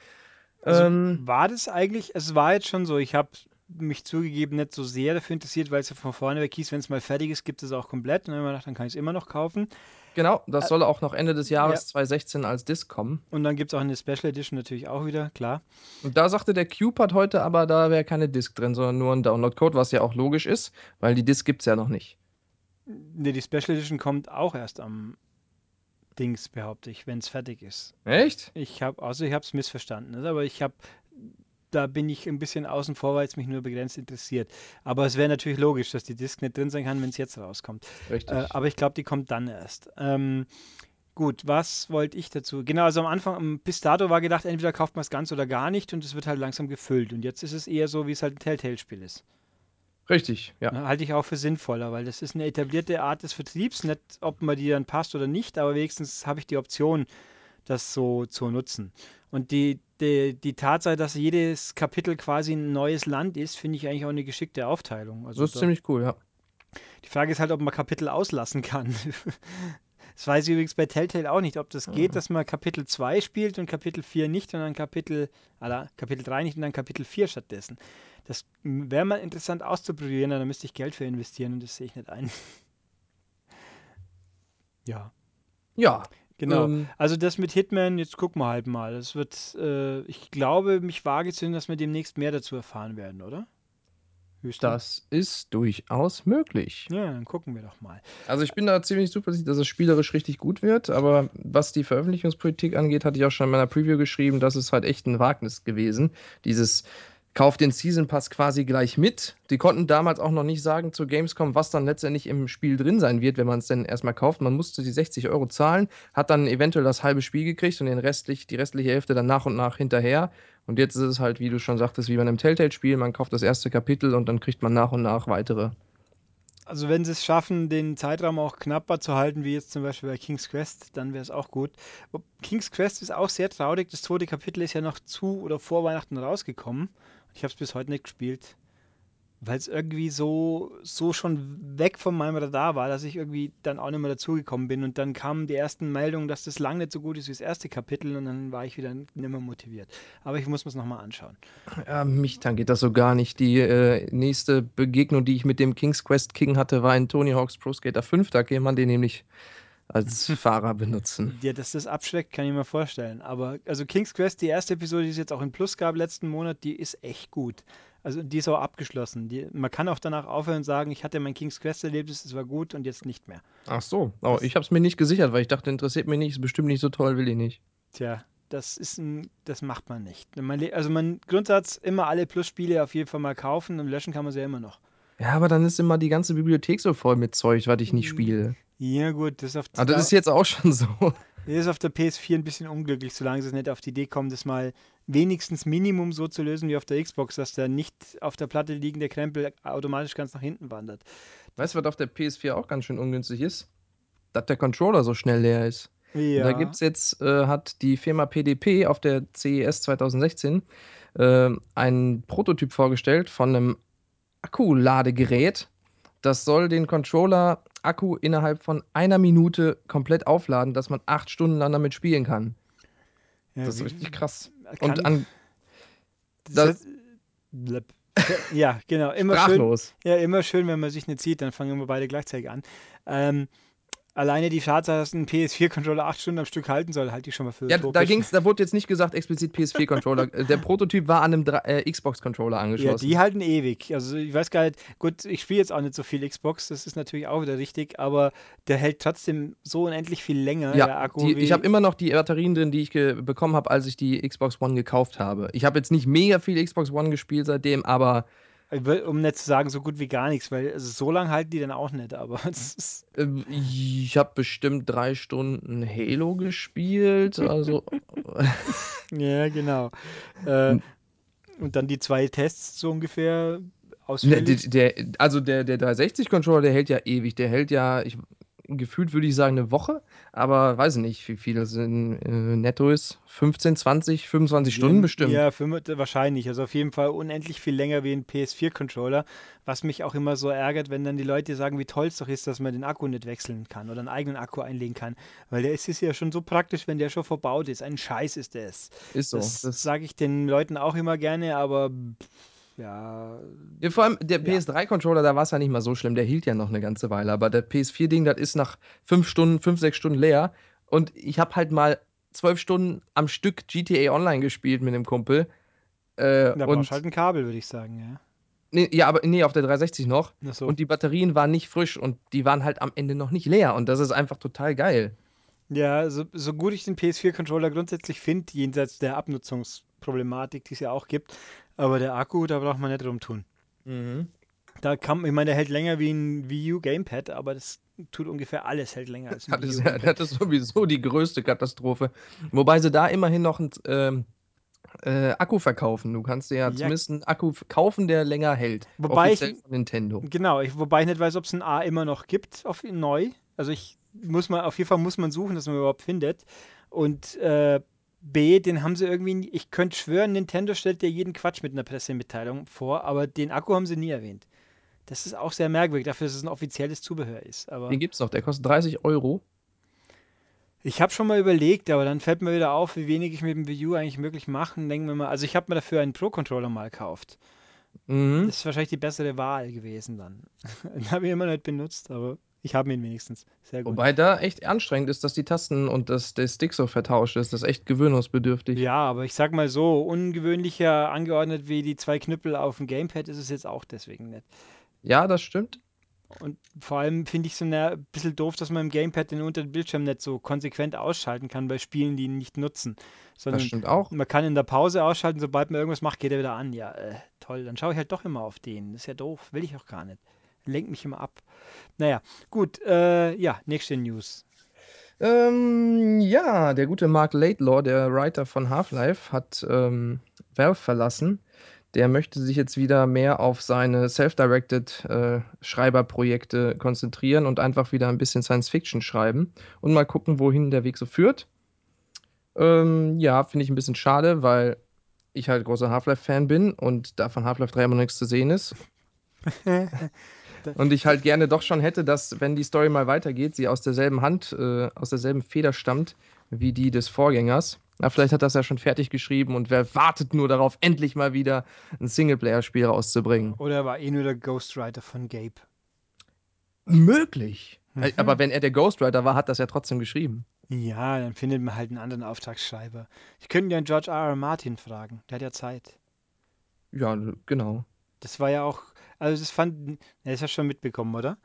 Also ähm, war das eigentlich, es war jetzt schon so, ich habe mich zugegeben nicht so sehr dafür interessiert, weil es ja von vorne weg hieß, wenn es mal fertig ist, gibt es auch komplett. Und dann gedacht, dann kann ich es immer noch kaufen. genau, das soll auch noch Ende des Jahres ja. 2016 als Disc kommen. Und dann gibt es auch eine Special Edition natürlich auch wieder, klar. Und da sagte der Cube hat heute aber, da wäre keine Disc drin, sondern nur ein Download-Code, was ja auch logisch ist, weil die Disc gibt es ja noch nicht. Ne, die Special Edition kommt auch erst am Dings, behaupte ich, wenn es fertig ist. Echt? Ich habe, also ich habe es missverstanden, ne? aber ich habe, da bin ich ein bisschen außen vor, weil es mich nur begrenzt interessiert. Aber es wäre natürlich logisch, dass die Disk nicht drin sein kann, wenn es jetzt rauskommt. Richtig. Äh, aber ich glaube, die kommt dann erst. Ähm, gut, was wollte ich dazu? Genau, also am Anfang, am- bis dato war gedacht, entweder kauft man es ganz oder gar nicht und es wird halt langsam gefüllt. Und jetzt ist es eher so, wie es halt ein Telltale-Spiel ist. Richtig, ja. Ne, Halte ich auch für sinnvoller, weil das ist eine etablierte Art des Vertriebs, nicht ob man die dann passt oder nicht, aber wenigstens habe ich die Option, das so zu nutzen. Und die, die, die Tatsache, dass jedes Kapitel quasi ein neues Land ist, finde ich eigentlich auch eine geschickte Aufteilung. Also Das ist da, ziemlich cool, ja. die Frage ist halt, ob man Kapitel auslassen kann. Das weiß ich übrigens bei Telltale auch nicht, ob das geht, dass man Kapitel 2 spielt und Kapitel 4 nicht und dann Kapitel, oder Kapitel 3 nicht und dann Kapitel 4 stattdessen. Das wäre mal interessant auszuprobieren, aber da müsste ich Geld für investieren und das sehe ich nicht ein. Ja, Ja. Genau. Ähm, Also das mit Hitman, jetzt gucken wir halt mal. Das wird, äh, ich glaube, mich wage zu, dass wir demnächst mehr dazu erfahren werden, oder? Das ist durchaus möglich. Ja, dann gucken wir doch mal. Also ich bin da ziemlich zuversichtlich, dass es spielerisch richtig gut wird, aber was die Veröffentlichungspolitik angeht, hatte ich auch schon in meiner Preview geschrieben, das ist halt echt ein Wagnis gewesen. Dieses Kauf den Season Pass quasi gleich mit. Die konnten damals auch noch nicht sagen zu Gamescom, was dann letztendlich im Spiel drin sein wird, wenn man es denn erstmal kauft. Man musste die 60 Euro zahlen, hat dann eventuell das halbe Spiel gekriegt und den restlich, die restliche Hälfte dann nach und nach hinterher. Und jetzt ist es halt, wie du schon sagtest, wie bei einem Telltale-Spiel. Man kauft das erste Kapitel und dann kriegt man nach und nach weitere. Also wenn sie es schaffen, den Zeitraum auch knapper zu halten, wie jetzt zum Beispiel bei King's Quest, dann wäre es auch gut. King's Quest ist auch sehr traurig. Das zweite Kapitel ist ja noch zu oder vor Weihnachten rausgekommen. Ich habe es bis heute nicht gespielt, weil es irgendwie so, so schon weg von meinem Radar war, dass ich irgendwie dann auch nicht mehr dazugekommen bin. Und dann kamen die ersten Meldungen, dass das lang nicht so gut ist wie das erste Kapitel und dann war ich wieder nicht mehr motiviert. Aber ich muss mir es nochmal anschauen. Ja, mich tangiert das so gar nicht. Die äh, nächste Begegnung, die ich mit dem King's Quest King hatte, war in Tony Hawk's Pro Skater 5. Da kann man den nämlich als Fahrer benutzen. Ja, dass das abschreckt, kann ich mir vorstellen. Aber also King's Quest, die erste Episode, die es jetzt auch in Plus gab letzten Monat, die ist echt gut. Also die ist auch abgeschlossen. Die, man kann auch danach aufhören und sagen, ich hatte mein King's Quest Erlebnis, es war gut und jetzt nicht mehr. Ach so. Oh, ich habe es mir nicht gesichert, weil ich dachte, interessiert mich nicht, ist bestimmt nicht so toll, will ich nicht. Tja, das ist ein, das macht man nicht. Man, also man Grundsatz immer alle Plus-Spiele auf jeden Fall mal kaufen und löschen kann man sie ja immer noch. Ja, aber dann ist immer die ganze Bibliothek so voll mit Zeug, was ich nicht spiele. Ja gut, das ist auf, Aber das ist jetzt auch schon so. das ist auf der PS4 ein bisschen unglücklich, solange sie nicht auf die Idee kommen, das mal wenigstens Minimum so zu lösen wie auf der Xbox, dass der nicht auf der Platte liegende Krempel automatisch ganz nach hinten wandert. Weißt du, was auf der PS4 auch ganz schön ungünstig ist? Dass der Controller so schnell leer ist. Ja. Da gibt's jetzt, äh, hat die Firma PDP auf der CES 2016 äh, einen Prototyp vorgestellt von einem Akkuladegerät. Das soll den Controller-Akku innerhalb von einer Minute komplett aufladen, dass man acht Stunden lang damit spielen kann. Ja, Das ist richtig krass. Und an das, Blöp. ja, genau. Immer schön, sprachlos. ja, immer schön, wenn man sich nicht sieht, dann fangen wir beide gleichzeitig an. Ähm, alleine die Tatsache, dass ein PS4-Controller acht Stunden am Stück halten soll, halte ich schon mal für Ja, da ging's, da wurde jetzt nicht gesagt explizit PS4-Controller. Äh, der Prototyp war an einem äh, Xbox-Controller Ja, angeschlossen. die halten ewig. Also ich weiß gar nicht, gut, ich spiele jetzt auch nicht so viel Xbox, das ist natürlich auch wieder richtig, aber der hält trotzdem so unendlich viel länger, der Ja, Akku. die, ich habe immer noch die Batterien drin, die ich bekommen habe, als ich die Xbox One gekauft habe. Ich habe jetzt nicht mega viel Xbox One gespielt seitdem, aber um nicht zu sagen, so gut wie gar nichts, weil also so lange halten die dann auch nicht, aber es ist, äh, ich habe bestimmt drei Stunden Halo gespielt. Also ja, genau. Äh, und dann die zwei Tests so ungefähr ne, ausführlich. der, der, also der, der 360-Controller, der hält ja ewig. Der hält ja, ich, gefühlt würde ich sagen, eine Woche, aber weiß ich nicht, wie viel das in, äh, netto ist. 15, 20, 25 Stunden Ja, bestimmt. Ja, wahrscheinlich. Also auf jeden Fall unendlich viel länger wie ein PS4-Controller, was mich auch immer so ärgert, wenn dann die Leute sagen, wie toll es doch ist, dass man den Akku nicht wechseln kann oder einen eigenen Akku einlegen kann. Weil der ist es ja schon so praktisch, wenn der schon verbaut ist. Ein Scheiß ist das. Ist so. Das, Das, sage ich den Leuten auch immer gerne, aber ja, Ja, vor allem der Ja. PS3-Controller, da war es ja nicht mal so schlimm, der hielt ja noch eine ganze Weile. Aber der PS4-Ding, das ist nach fünf Stunden, fünf, sechs Stunden leer. Und ich habe halt mal zwölf Stunden am Stück GTA Online gespielt mit dem Kumpel. Äh, da brauchst du halt ein Kabel, würde ich sagen, ja. nee, ja, aber nee, auf der 360 noch. So. Und die Batterien waren nicht frisch und die waren halt am Ende noch nicht leer. Und das ist einfach total geil. Ja, so, so gut ich den PS4-Controller grundsätzlich finde, jenseits der Abnutzungsproblematik, die es ja auch gibt, aber der Akku, da braucht man nicht rumtun. Mhm. Da kann, ich meine, der hält länger wie ein Wii U Gamepad, aber das tut ungefähr alles hält länger als ein Das Wii ist, U Gamepad. das ist sowieso die größte Katastrophe. Wobei sie da immerhin noch einen ähm, äh, Akku verkaufen. Du kannst dir ja Ja, zumindest einen Akku kaufen, der länger hält. wobei ich, von Nintendo. genau, ich, wobei ich nicht weiß, ob es ein A immer noch gibt, auf neu. Also ich muss mal, auf jeden Fall muss man suchen, dass man überhaupt findet. Und äh, B, den haben sie irgendwie, ich könnte schwören, Nintendo stellt dir jeden Quatsch mit einer Pressemitteilung vor, aber den Akku haben sie nie erwähnt. Das ist auch sehr merkwürdig, dafür, dass es ein offizielles Zubehör ist. Aber Den gibt's noch, der kostet 30 Euro. ich habe schon mal überlegt, aber dann fällt mir wieder auf, wie wenig ich mit dem Wii U eigentlich möglich machen. Denken wir mal, also ich habe mir dafür einen Pro-Controller mal gekauft. Mhm. Das ist wahrscheinlich die bessere Wahl gewesen dann. Den habe ich immer nicht benutzt, aber ich habe ihn wenigstens. Sehr gut. Wobei da echt anstrengend ist, dass die Tasten und das, der Stick so vertauscht ist. Das ist echt gewöhnungsbedürftig. Ja, aber ich sag mal so, ungewöhnlicher angeordnet wie die zwei Knüppel auf dem Gamepad ist es jetzt auch deswegen nicht. Ja, das stimmt. Und vor allem finde ich es so ein bisschen doof, dass man im Gamepad den unteren Bildschirm nicht so konsequent ausschalten kann bei Spielen, die ihn nicht nutzen. Das Sondern stimmt auch. man kann in der Pause ausschalten, sobald man irgendwas macht, geht er wieder an. Ja, äh, toll. Dann schaue ich halt doch immer auf den. Das ist ja doof. Will ich auch gar nicht. Lenkt mich immer ab. Naja, gut. Äh, ja, nächste News. Ähm, ja, der gute Mark Laidlaw, der Writer von Half-Life, hat ähm, Valve verlassen. Der möchte sich jetzt wieder mehr auf seine self-directed äh, Schreiberprojekte konzentrieren und einfach wieder ein bisschen Science-Fiction schreiben und mal gucken, wohin der Weg so führt. Ähm, ja, finde ich ein bisschen schade, weil ich halt großer Half-Life-Fan bin und da von Half-Life 3 immer noch nichts zu sehen ist. Und ich halt gerne doch schon hätte, dass, wenn die Story mal weitergeht, sie aus derselben Hand, äh, aus derselben Feder stammt wie die des Vorgängers. Na, vielleicht hat das ja schon fertig geschrieben und wer wartet nur darauf, endlich mal wieder ein Singleplayer-Spiel rauszubringen. Oder war eh nur der Ghostwriter von Gabe? Möglich. Mhm. Aber wenn er der Ghostwriter war, hat das ja trotzdem geschrieben. Ja, dann findet man halt einen anderen Auftragsschreiber. Ich könnte ja einen George R. R. Martin fragen. Der hat ja Zeit. Ja, genau. Das war ja auch, also das fand, er ist ja schon mitbekommen, oder?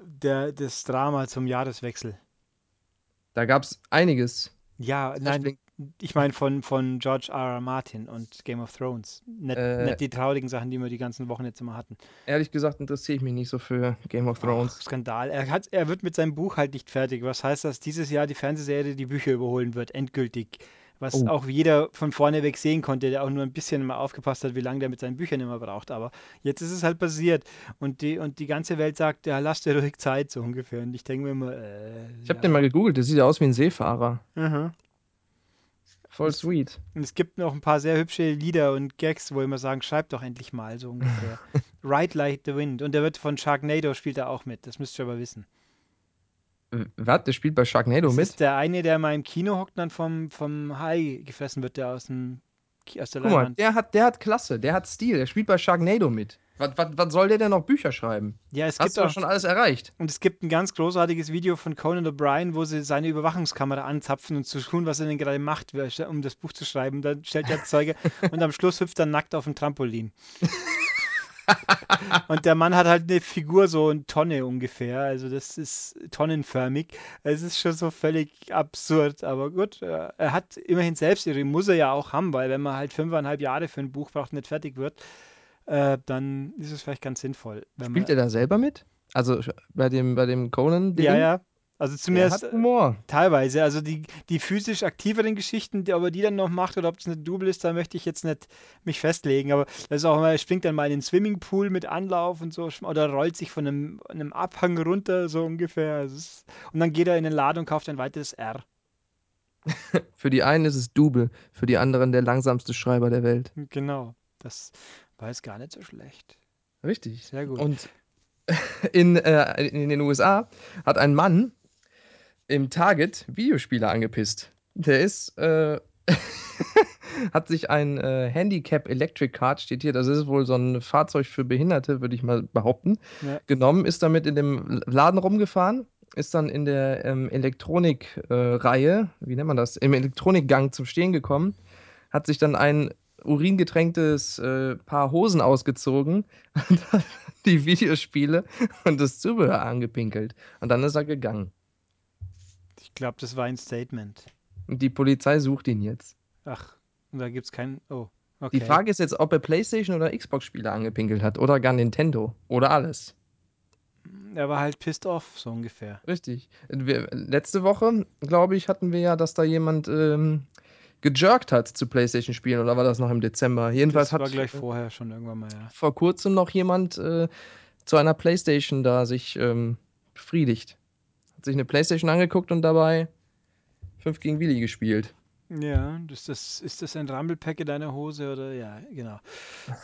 Der, das Drama zum Jahreswechsel. Da gab es einiges. Ja, nein, ich meine von, von George R. R. Martin und Game of Thrones. Nicht, Äh. nicht die traurigen Sachen, die wir die ganzen Wochen jetzt immer hatten. Ehrlich gesagt interessiere ich mich nicht so für Game of Ach, Thrones. Skandal. Er, hat, er wird mit seinem Buch halt nicht fertig. Was heißt, dass dieses Jahr die Fernsehserie die Bücher überholen wird, endgültig. Was Oh. auch jeder von vorne weg sehen konnte, der auch nur ein bisschen mal aufgepasst hat, wie lange der mit seinen Büchern immer braucht. Aber jetzt ist es halt passiert. Und die, und die ganze Welt sagt, ja, lass dir ruhig Zeit, so ungefähr. Und ich denke mir immer, äh, Ich habe ja. den mal gegoogelt, der sieht ja aus wie ein Seefahrer. Mhm. Voll sweet. Und es gibt noch ein paar sehr hübsche Lieder und Gags, wo immer sagen, schreib doch endlich mal, so ungefähr. Ride Like the Wind. Und der wird von Sharknado, spielt er auch mit. Das müsst ihr aber wissen. Äh, Was? Der spielt bei Sharknado Das mit? ist der eine, der mal im Kino hockt und dann vom, vom Hai gefressen wird, der aus, dem, aus der Guck mal, Leinwand. der hat, der hat Klasse, der hat Stil, der spielt bei Sharknado mit. Was, was, was soll der denn noch Bücher schreiben? Ja, es Hast gibt doch schon alles erreicht. und es gibt ein ganz großartiges Video von Conan O'Brien, wo sie seine Überwachungskamera anzapfen und zu tun, was er denn gerade macht, um das Buch zu schreiben. Dann stellt er Zeuge und am Schluss hüpft er nackt auf dem Trampolin. Und der Mann hat halt eine Figur so eine Tonne ungefähr. Also das ist tonnenförmig. Es ist schon so völlig absurd. Aber gut, äh, er hat immerhin Selbstirre, muss er ja auch haben, weil wenn man halt fünfeinhalb Jahre für ein Buch braucht und nicht fertig wird, äh, dann ist es vielleicht ganz sinnvoll. Spielt er da selber mit? Also bei dem, bei dem Conan-Ding? ja, ja. Also zumindest hat Humor. teilweise. Also die, die physisch aktiveren Geschichten, die, aber die dann noch macht oder ob es eine Double ist, da möchte ich jetzt nicht mich festlegen. Aber das ist auch immer, er springt dann mal in den Swimmingpool mit Anlauf und so oder rollt sich von einem, einem Abhang runter, so ungefähr. Also ist, und dann geht er in den Laden und kauft ein weiteres R. Für die einen ist es Double, für die anderen der langsamste Schreiber der Welt. Genau. Das war jetzt gar nicht so schlecht. Richtig. Sehr gut. Und in, äh, in den USA hat ein Mann im Target Videospiele angepisst. Der ist, äh, hat sich ein äh, Handicap Electric Card, steht hier, das ist wohl so ein Fahrzeug für Behinderte, würde ich mal behaupten, Ja. genommen, ist damit in dem Laden rumgefahren, ist dann in der ähm, Elektronik-Reihe, wie nennt man das, im Elektronikgang zum Stehen gekommen, hat sich dann ein uringetränktes äh, Paar Hosen ausgezogen und hat die Videospiele und das Zubehör angepinkelt. Und dann ist er gegangen. Ich glaube, das war ein Statement. Und die Polizei sucht ihn jetzt. Ach, da gibt's kein. Oh, okay. Die Frage ist jetzt, ob er PlayStation oder Xbox-Spiele angepinkelt hat oder gar Nintendo oder alles. Er war halt pissed off, so ungefähr. Richtig. Wir, letzte Woche, glaube ich, hatten wir ja, dass da jemand ähm, gejerkt hat zu PlayStation-Spielen oder war das noch im Dezember? Jedenfalls Das hat war gleich vorher schon irgendwann mal, ja. vor kurzem noch jemand äh, zu einer PlayStation da sich ähm, befriedigt. Hat sich eine PlayStation angeguckt und dabei 5 gegen Willi gespielt. Ja, das, das, ist das ein Rumble-Pack in deiner Hose oder? Ja, genau.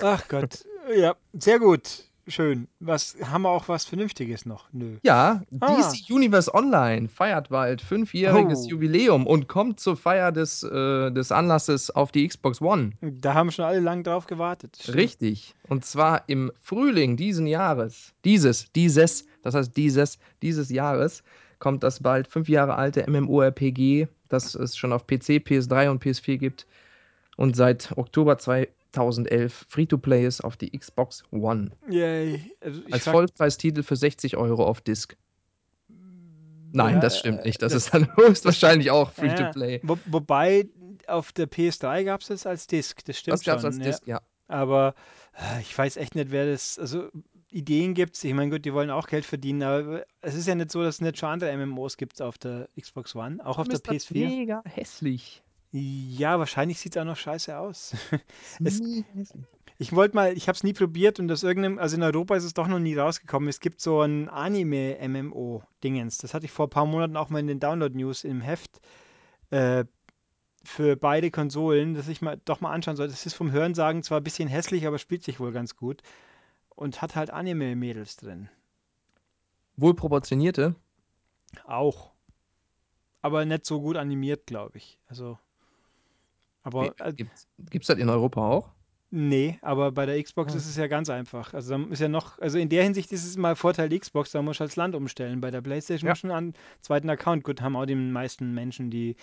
Ach Gott. Ja, sehr gut. Schön. Was, haben wir auch was Vernünftiges noch? Nö. Ja, Ah. DC Universe Online feiert bald fünfjähriges Oh. Jubiläum und kommt zur Feier des, äh, des Anlasses auf die Xbox One. Da haben schon alle lang drauf gewartet. Stimmt. Richtig. Und zwar im Frühling diesen Jahres. Dieses, dieses, das heißt dieses, dieses Jahres kommt das bald fünf Jahre alte MMORPG, das es schon auf PC, PS3 und PS4 gibt und seit Oktober 2011 Free-to-Play ist auf die Xbox One. Yay. Also Als Vollpreistitel für 60 Euro auf Disc. Nein, Ja, das stimmt nicht. Das, das- ist dann höchstwahrscheinlich auch Free-to-Play. Wo, wobei auf der PS3 gab es das als Disc, das stimmt Das gab es schon. als ja. Disc, ja. Aber äh, ich weiß echt nicht, wer das. Also Ideen gibt es. Ich meine, gut, die wollen auch Geld verdienen, aber es ist ja nicht so, dass es nicht schon andere MMOs gibt auf der Xbox One, auch auf der Ist das PS4. Mega hässlich. Ja, wahrscheinlich sieht es auch noch scheiße aus. Es-. Ich wollte mal, ich habe es nie probiert und aus irgendeinem, also in Europa ist es doch noch nie rausgekommen. Es gibt so ein Anime-MMO-Dingens. Das hatte ich vor ein paar Monaten auch mal in den Download-News im Heft äh, für beide Konsolen, dass ich mal doch mal anschauen sollte. Das ist vom Hörensagen zwar ein bisschen hässlich, aber spielt sich wohl ganz gut. Und hat halt Anime-Mädels drin. Wohlproportionierte. Auch. Aber nicht so gut animiert, glaube ich. Also. Aber äh, Gibt es das in Europa auch? Nee, aber bei der Xbox Ah. ist es ja ganz einfach. Also ist ja noch, also in der Hinsicht ist es mal Vorteil Xbox, da muss ich als Land umstellen. Bei der PlayStation Ja. muss schon einen zweiten Account. Gut, haben auch die meisten Menschen, die,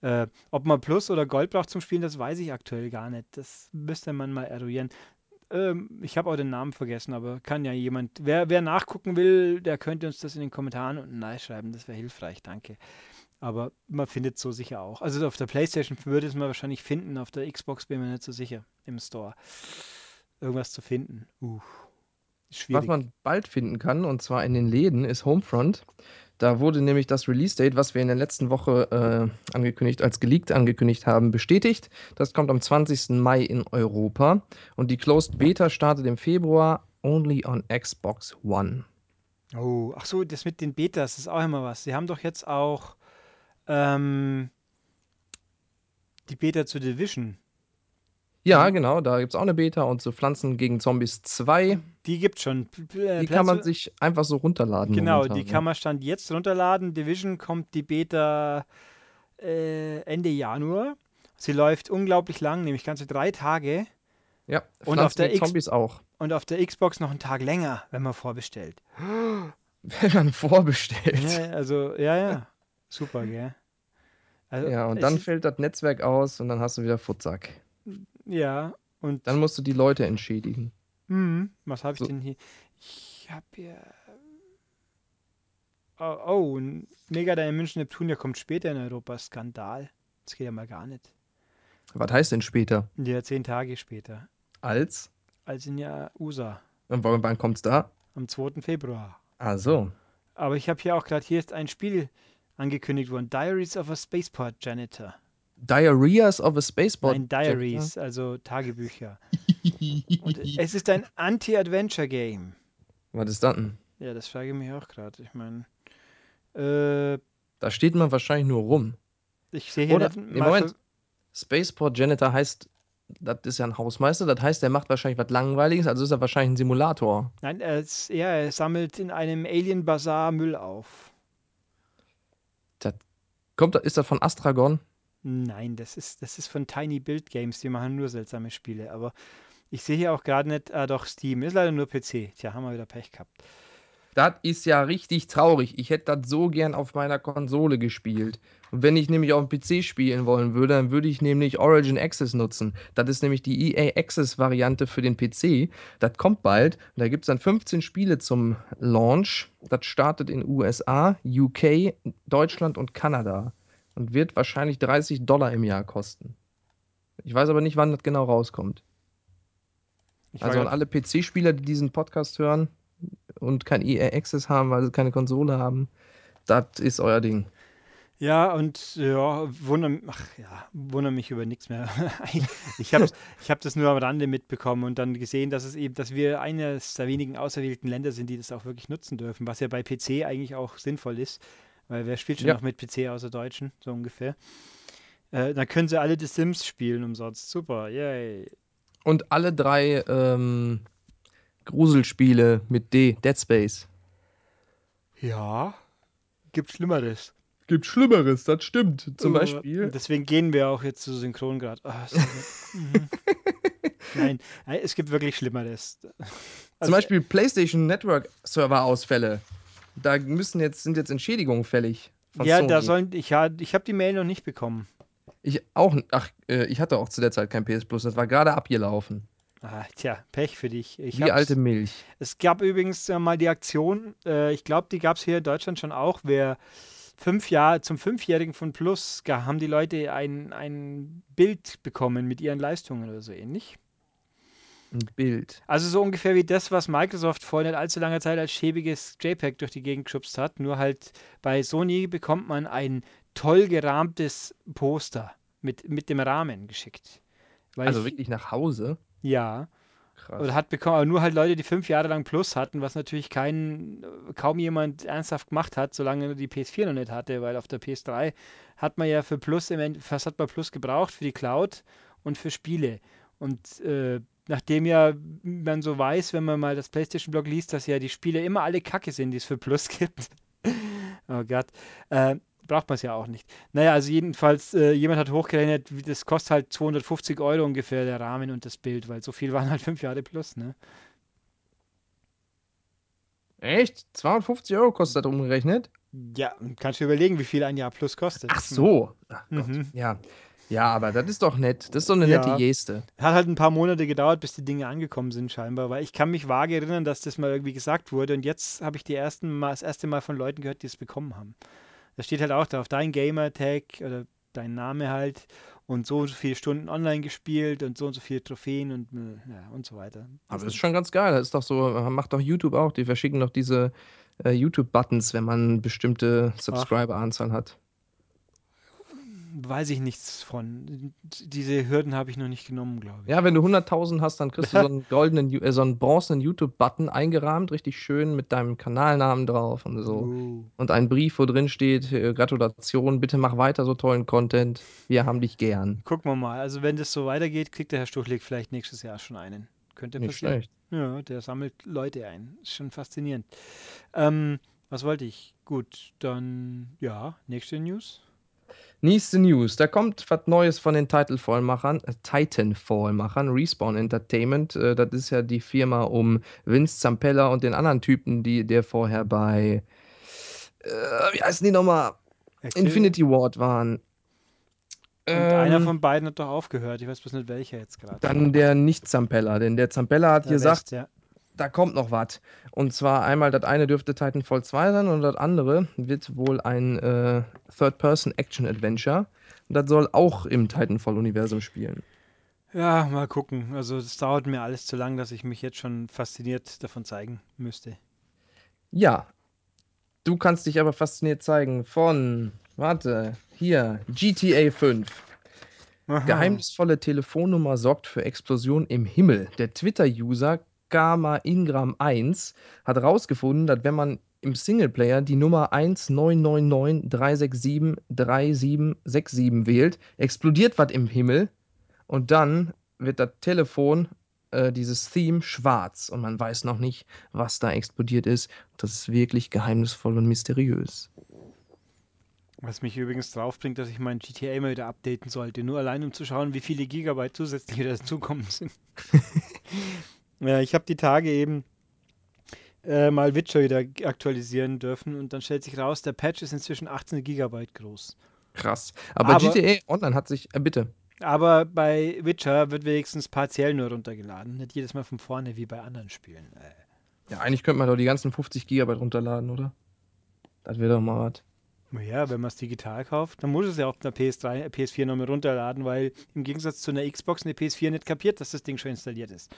äh, ob man Plus oder Gold braucht zum Spielen, das weiß ich aktuell gar nicht. Das müsste man mal eruieren. Ähm, ich habe auch den Namen vergessen, aber kann ja jemand, wer, wer nachgucken will, der könnte uns das in den Kommentaren unten schreiben. Das wäre hilfreich, danke. Aber man findet so sicher auch. Also auf der PlayStation würde es man wahrscheinlich finden, auf der Xbox bin ich mir nicht so sicher im Store. Irgendwas zu finden. Uh, schwierig. Was man bald finden kann, und zwar in den Läden, ist Homefront. Da wurde nämlich das Release-Date, was wir in der letzten Woche äh, angekündigt, als geleakt angekündigt haben, bestätigt. Das kommt am 20. Mai in Europa. Und die Closed Beta startet im Februar only on Xbox One. Oh, ach so, das mit den Betas ist auch immer was. Sie haben doch jetzt auch ähm, die Beta zu Division. Ja, Mhm. genau, da gibt es auch eine Beta und so Pflanzen gegen Zombies 2. Die gibt schon. P- p- äh, Die kann man sich einfach so runterladen. Genau, momentan, die kann man Stand jetzt runterladen. Division kommt die Beta äh, Ende Januar. Sie läuft unglaublich lang, nämlich ganze drei Tage. Ja, Und Pflanzen auf der gegen X- Zombies auch. Und auf der Xbox noch einen Tag länger, wenn man vorbestellt. Wenn man vorbestellt. Ja, also, ja, ja. Super, gell? Also, Ja, und es dann ist- fällt das Netzwerk aus und dann hast du wieder Futsack. Ja, und Dann musst du die Leute entschädigen. Hm, was habe ich So. denn hier? Ich habe hier. Oh, oh, ein Mega Dimension Neptunia kommt später in Europa. Skandal. Das geht ja mal gar nicht. Was heißt denn später? Ja, zehn Tage später. Als? Als in ja USA. Und wann, wann kommt's da? Am 2. Februar. Ah, so. Aber ich habe hier auch gerade, hier ist ein Spiel angekündigt worden. Diaries of a Spaceport Janitor. Diarrheas of a Spaceport. Nein, Diaries, also Tagebücher. Und es ist ein Anti-Adventure-Game. Was ist das denn? Ja, das frage ich mich auch gerade. Ich meine, äh, Da steht man wahrscheinlich nur rum. ich sehe hier Oder, nee, Moment. Spaceport Janitor heißt, das ist ja ein Hausmeister, das heißt, der macht wahrscheinlich was Langweiliges, also ist er wahrscheinlich ein Simulator. Nein, er, ist, ja, er sammelt in einem Alien Bazaar Müll auf. Kommt, da- ist das von Astragon? Nein, das ist, das ist von Tiny Build Games, die machen nur seltsame Spiele. Aber ich sehe hier auch gerade nicht, ah doch, Steam, ist leider nur PC. Tja, haben wir wieder Pech gehabt. Das ist ja richtig traurig. Ich hätte das so gern auf meiner Konsole gespielt. Und wenn ich nämlich auf dem PC spielen wollen würde, dann würde ich nämlich Origin Access nutzen. Das ist nämlich die EA Access Variante für den PC. Das kommt bald. Da gibt es dann 15 Spiele zum Launch. Das startet in USA, UK, Deutschland und Kanada. Und wird wahrscheinlich 30 Dollar im Jahr kosten. Ich weiß aber nicht, wann das genau rauskommt. Ich Also an alle PC-Spieler, die diesen Podcast hören und kein EA Access haben, weil sie keine Konsole haben, das ist euer Ding. Ja, und ja, wundere, ach ja, wundere mich über nichts mehr. Ich habe ich hab das nur am Rande mitbekommen und dann gesehen, dass es eben, dass wir eines der wenigen auserwählten Länder sind, die das auch wirklich nutzen dürfen, was ja bei PC eigentlich auch sinnvoll ist, weil wer spielt schon Ja. noch mit PC außer Deutschen, so ungefähr. Äh, dann können sie alle The Sims spielen umsonst. Super, yay. Und alle drei ähm, Gruselspiele mit D, Dead Space. Ja, gibt Schlimmeres. Gibt Schlimmeres, das stimmt. Zum Äh, Beispiel. und Deswegen gehen wir auch jetzt zu Synchrongrad. Mhm. Nein, nein, es gibt wirklich Schlimmeres. Zum Also, Beispiel PlayStation Network Server-Ausfälle. Da müssen jetzt, sind jetzt Entschädigungen fällig. Ja, Sony. da sollen, ich, ja, ich habe die Mail noch nicht bekommen. ich auch, ach, äh, ich hatte auch zu der Zeit kein PS Plus. Das war gerade abgelaufen. Ah, tja, Pech für dich. Ich Wie alte Milch. Es gab übrigens äh, mal die Aktion, äh, ich glaube, die gab es hier in Deutschland schon auch, wer fünf Jahre, zum Fünfjährigen von Plus haben die Leute ein, ein Bild bekommen mit ihren Leistungen oder so ähnlich. Ein Bild. Also so ungefähr wie das, was Microsoft vor nicht allzu langer Zeit als schäbiges JPEG durch die Gegend geschubst hat. Nur halt bei Sony bekommt man ein toll gerahmtes Poster mit, mit dem Rahmen geschickt. Weil Also ich, wirklich nach Hause. ja. Krass. Oder hat bekommen, aber nur halt Leute, die fünf Jahre lang Plus hatten, was natürlich kein, kaum jemand ernsthaft gemacht hat, solange er die PS4 noch nicht hatte, weil auf der PS3 hat man ja für Plus, im End, was hat man Plus gebraucht? Für die Cloud und für Spiele. Und äh, nachdem ja man so weiß, wenn man mal das PlayStation-Blog liest, dass ja die Spiele immer alle Kacke sind, die es für Plus gibt. oh Gott. Äh, braucht man es ja auch nicht. Naja, also jedenfalls, äh, jemand hat hochgerechnet, das kostet halt 250 Euro ungefähr der Rahmen und das Bild, weil so viel waren halt fünf Jahre plus, ne? Echt? 250 Euro kostet das umgerechnet? Ja, kannst du überlegen, wie viel ein Jahr plus kostet. Ach so. Ach Gott. Mhm. Ja. Ja, aber das ist doch nett. Das ist doch eine nette Ja. Geste. Hat halt ein paar Monate gedauert, bis die Dinge angekommen sind, scheinbar, weil ich kann mich vage erinnern, dass das mal irgendwie gesagt wurde und jetzt habe ich die ersten mal, das erste Mal von Leuten gehört, die es bekommen haben. Da steht halt auch drauf, dein Gamer-Tag oder dein Name halt und so und so viele Stunden online gespielt und so und so viele Trophäen und, äh, ja, und so weiter. Aber das ist schon ganz geil. Das ist doch so, macht doch YouTube auch. Die verschicken doch diese äh, YouTube-Buttons, wenn man bestimmte Subscriber-Anzahl hat. Weiß ich nichts von. Diese Hürden habe ich noch nicht genommen, glaube ich. Ja, wenn du 100.000 hast, dann kriegst du so einen goldenen, äh, so einen bronzenen YouTube-Button eingerahmt, richtig schön mit deinem Kanalnamen drauf und so. Uh. Und ein Brief, wo drin steht, äh, Gratulation, bitte mach weiter so tollen Content. Wir haben dich gern. Gucken wir mal. Also wenn das so weitergeht, kriegt der Herr Stuchlik vielleicht nächstes Jahr schon einen. Könnte Nicht passieren. schlecht. Ja, der sammelt Leute ein. Ist schon faszinierend. Ähm, was wollte ich? Gut, dann ja, nächste News. Nächste News. Da kommt was Neues von den Titanfall-Machern, äh, Titanfall-Machern, Respawn Entertainment. Äh, das ist ja die Firma um Vince Zampella und den anderen Typen, die der vorher bei, äh, wie heißen die nochmal? Erzähl. Infinity Ward waren. Und einer Ähm, von beiden hat doch aufgehört. Ich weiß bloß nicht welcher jetzt gerade. Dann der Nicht-Zampella, denn der Zampella hat Der gesagt, West, ja. Da kommt noch was. Und zwar einmal, das eine dürfte Titanfall 2 sein und das andere wird wohl ein äh, Third-Person-Action-Adventure. Und das soll auch im Titanfall-Universum spielen. Ja, mal gucken. Also das dauert mir alles zu lang, dass ich mich jetzt schon fasziniert davon zeigen müsste. Ja, du kannst dich aber fasziniert zeigen von, warte, hier, GTA 5. Aha. Geheimnisvolle Telefonnummer sorgt für Explosion im Himmel. Der Twitter-User Gamma Ingram 1 hat herausgefunden, dass wenn man im Singleplayer die Nummer 19936736767 wählt, explodiert was im Himmel und dann wird das Telefon, äh, dieses Theme, schwarz und man weiß noch nicht, was da explodiert ist. Das ist wirklich geheimnisvoll und mysteriös. Was mich übrigens drauf bringt, dass ich mein GTA mal wieder updaten sollte. Nur allein, um zu schauen, wie viele Gigabyte zusätzlich dazukommen sind. ja, ich habe die Tage eben äh, mal Witcher wieder aktualisieren dürfen und dann stellt sich raus, der Patch ist inzwischen 18 Gigabyte groß. Krass. Aber, Aber- GTA Online hat sich, äh, bitte. Aber bei Witcher wird wenigstens partiell nur runtergeladen, nicht jedes Mal von vorne wie bei anderen Spielen. Äh, Ja, eigentlich könnte man doch die ganzen 50 Gigabyte runterladen, oder? Das wäre doch mal was. Naja, wenn man es digital kauft, dann muss es ja auf der PS3, äh, PS4 nochmal runterladen, weil im Gegensatz zu einer Xbox eine PS4 nicht kapiert, dass das Ding schon installiert ist.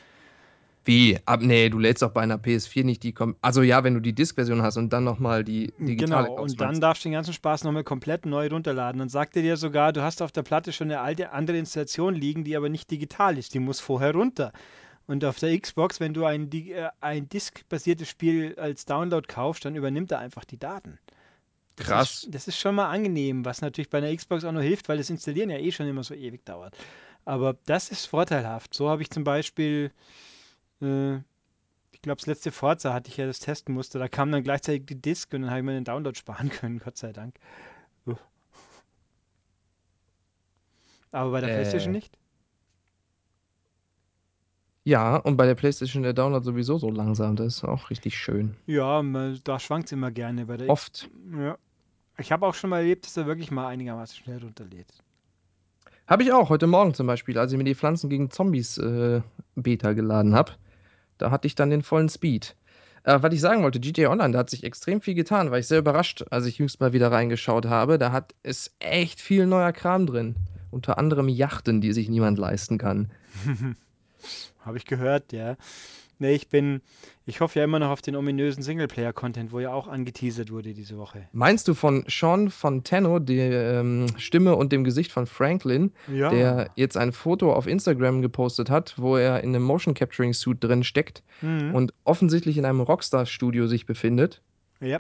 Wie? Ab, nee, du lädst auch bei einer PS4 nicht die. Kom also ja, wenn du die Disk-Version hast und dann nochmal die digitale genau, und dann darfst du den ganzen Spaß nochmal komplett neu runterladen. Dann sagt er dir sogar, du hast auf der Platte schon eine alte andere Installation liegen, die aber nicht digital ist. Die muss vorher runter. Und auf der Xbox, wenn du ein, äh, ein Disk-basiertes Spiel als Download kaufst, dann übernimmt er einfach die Daten. Das Krass. Ist, das ist schon mal angenehm, was natürlich bei einer Xbox auch noch hilft, weil das Installieren ja eh schon immer so ewig dauert. Aber das ist vorteilhaft. So habe ich zum Beispiel, äh, ich glaube, das letzte Forza hatte ich ja das testen musste. Da kam dann gleichzeitig die Disk und dann habe ich mir den Download sparen können, Gott sei Dank. Uh. Aber bei der Äh. PlayStation nicht? Ja, und bei der PlayStation der Download sowieso so langsam. Das ist auch richtig schön. Ja, man- da schwankt es immer gerne. Bei der Oft. ja. Ich habe auch schon mal erlebt, dass er wirklich mal einigermaßen schnell runterlädt. Habe ich auch heute Morgen zum Beispiel, als ich mir die Pflanzen gegen Zombies äh, Beta geladen habe. Da hatte ich dann den vollen Speed. Äh, was ich sagen wollte, GTA Online, da hat sich extrem viel getan, war ich sehr überrascht, als ich jüngst mal wieder reingeschaut habe. Da hat es echt viel neuer Kram drin. Unter anderem Yachten, die sich niemand leisten kann. Habe ich gehört, ja. Nee, ich bin, ich hoffe ja immer noch auf den ominösen Singleplayer-Content, wo ja auch angeteasert wurde diese Woche. Meinst du von Sean Fontano, der ähm, Stimme und dem Gesicht von Franklin, Ja. der jetzt ein Foto auf Instagram gepostet hat, wo er in einem Motion Capturing Suit drin steckt Mhm. und offensichtlich in einem Rockstar-Studio sich befindet, ja.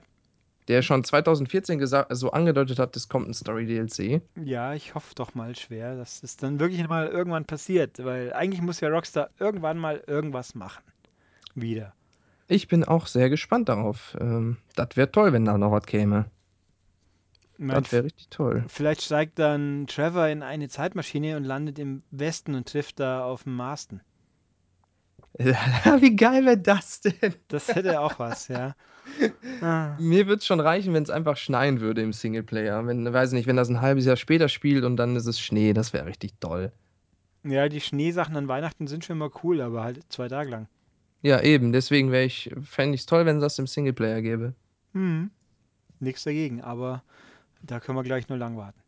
der schon 2014 gesa- so angedeutet hat, es kommt ein Story-DLC. Ja, ich hoffe doch mal schwer, dass es dann wirklich mal irgendwann passiert, weil eigentlich muss ja Rockstar irgendwann mal irgendwas machen. Wieder. Ich bin auch sehr gespannt darauf. Ähm, das wäre toll, wenn da noch was käme. Das wäre richtig toll. vielleicht steigt dann Trevor in eine Zeitmaschine und landet im Westen und trifft da auf dem Marston. Wie geil wäre das denn? Das hätte auch was, ja. Ah. Mir würde es schon reichen, wenn es einfach schneien würde im Singleplayer. Wenn, weiß nicht, wenn das ein halbes Jahr später spielt und dann ist es Schnee, das wäre richtig toll. Ja, die Schneesachen an Weihnachten sind schon immer cool, aber halt zwei Tage lang. Ja, eben. Deswegen wäre ich, fände ich es toll, wenn es das im Singleplayer gäbe. Mhm. Nichts dagegen, aber da können wir gleich nur lang warten.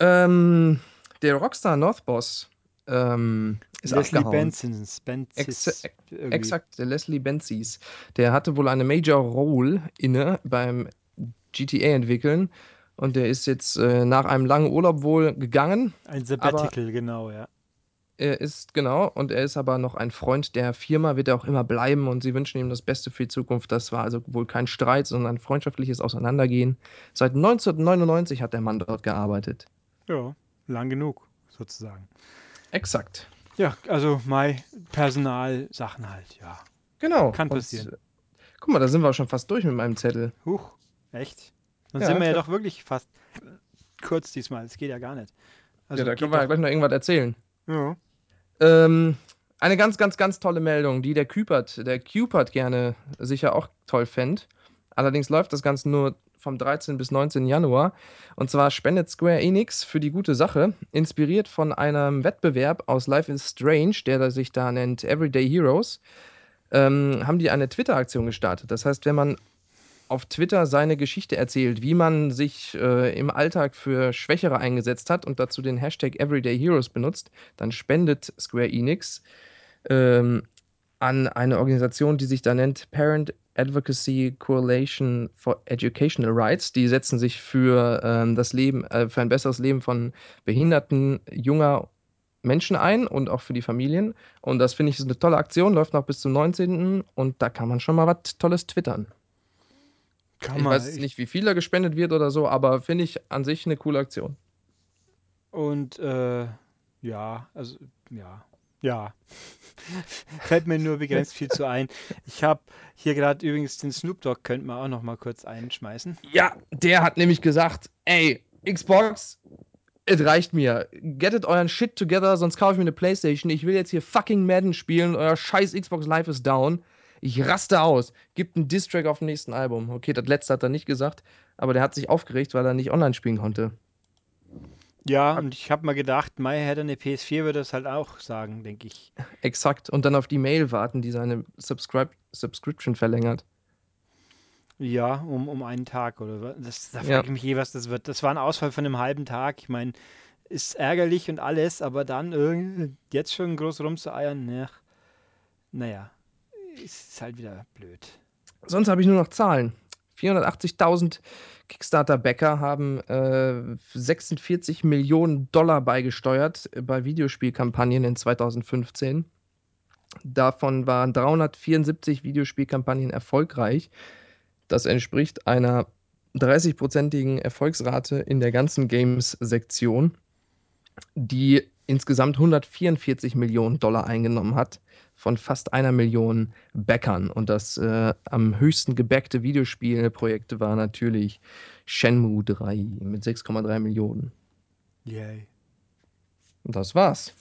Ähm, der Rockstar North Boss ähm, ist Leslie abgehauen. Benson, Benzis, Ex- irgendwie. Exakt, der Leslie Benzies. Der hatte wohl eine Major Role inne beim GTA entwickeln und der ist jetzt äh, nach einem langen Urlaub wohl gegangen. Ein Sabbatical, genau, ja. Er ist, genau, und er ist aber noch ein Freund der Firma, wird er auch immer bleiben und sie wünschen ihm das Beste für die Zukunft. Das war also wohl kein Streit, sondern ein freundschaftliches Auseinandergehen. Seit 1999 hat der Mann dort gearbeitet. Ja, lang genug, sozusagen. Exakt. Ja, also Mai, Personalsachen halt, ja. Genau. Kann Und, passieren. äh, guck mal, da sind wir auch schon fast durch mit meinem Zettel. Huch, echt? Dann Ja, sind wir ja doch wirklich fast kurz diesmal. Das geht ja gar nicht. Also ja, da können wir ja gleich noch irgendwas erzählen. ja. Ähm, eine ganz, ganz, ganz tolle Meldung, die der Cupert, der Cupert gerne sicher auch toll fände. Allerdings läuft das Ganze nur vom 13. bis 19. Januar. Und zwar spendet Square Enix für die gute Sache, inspiriert von einem Wettbewerb aus Life is Strange, der sich da nennt Everyday Heroes, ähm, haben die eine Twitter-Aktion gestartet. Das heißt, wenn man auf Twitter seine Geschichte erzählt, wie man sich äh, im Alltag für Schwächere eingesetzt hat und dazu den Hashtag Everyday Heroes benutzt, dann spendet Square Enix ähm, an eine Organisation, die sich da nennt Parent Advocacy Coalition for Educational Rights. Die setzen sich für ähm, das Leben, äh, für ein besseres Leben von behinderten junger Menschen ein und auch für die Familien. Und das finde ich ist eine tolle Aktion, läuft noch bis zum 19. und da kann man schon mal was Tolles twittern. Kann Ich man. weiß jetzt nicht, wie viel da gespendet wird oder so, aber finde ich an sich eine coole Aktion. Und äh, ja, also ja, ja. Fällt mir nur begrenzt viel zu ein. Ich habe hier gerade übrigens den Snoop Dogg, könnte man auch noch mal kurz einschmeißen. Ja, der hat nämlich gesagt, ey, Xbox, es reicht mir. Gettet euren Shit together, sonst kaufe ich mir eine Playstation. Ich will jetzt hier fucking Madden spielen. Euer scheiß Xbox Live ist down. Ich raste aus. Gibt einen Distrack auf dem nächsten Album. Okay, das letzte hat er nicht gesagt, aber der hat sich aufgeregt, weil er nicht online spielen konnte. Ja, und ich habe mal gedacht, Mai hätte eine PS4, würde das halt auch sagen, denke ich. Exakt. Und dann auf die Mail warten, die seine Subscribe Subscription verlängert. Ja, um, um einen Tag oder was. Das, da Ja. frage ich mich je, was das wird. Das war ein Ausfall von einem halben Tag. Ich meine, ist ärgerlich und alles, aber dann irgendwie jetzt schon groß rumzueiern, ne, naja, ist halt wieder blöd. Sonst habe ich nur noch Zahlen. 480.000 Kickstarter-Bäcker haben äh, 46 Millionen Dollar beigesteuert bei Videospielkampagnen in 2015. Davon waren 374 Videospielkampagnen erfolgreich. Das entspricht einer 30-prozentigen Erfolgsrate in der ganzen Games-Sektion, die insgesamt 144 Millionen Dollar eingenommen hat von fast einer Million Bäckern. Und das äh, am höchsten gebackte Videospielprojekt war natürlich Shenmue 3 mit 6,3 Millionen. Yay. Und das war's.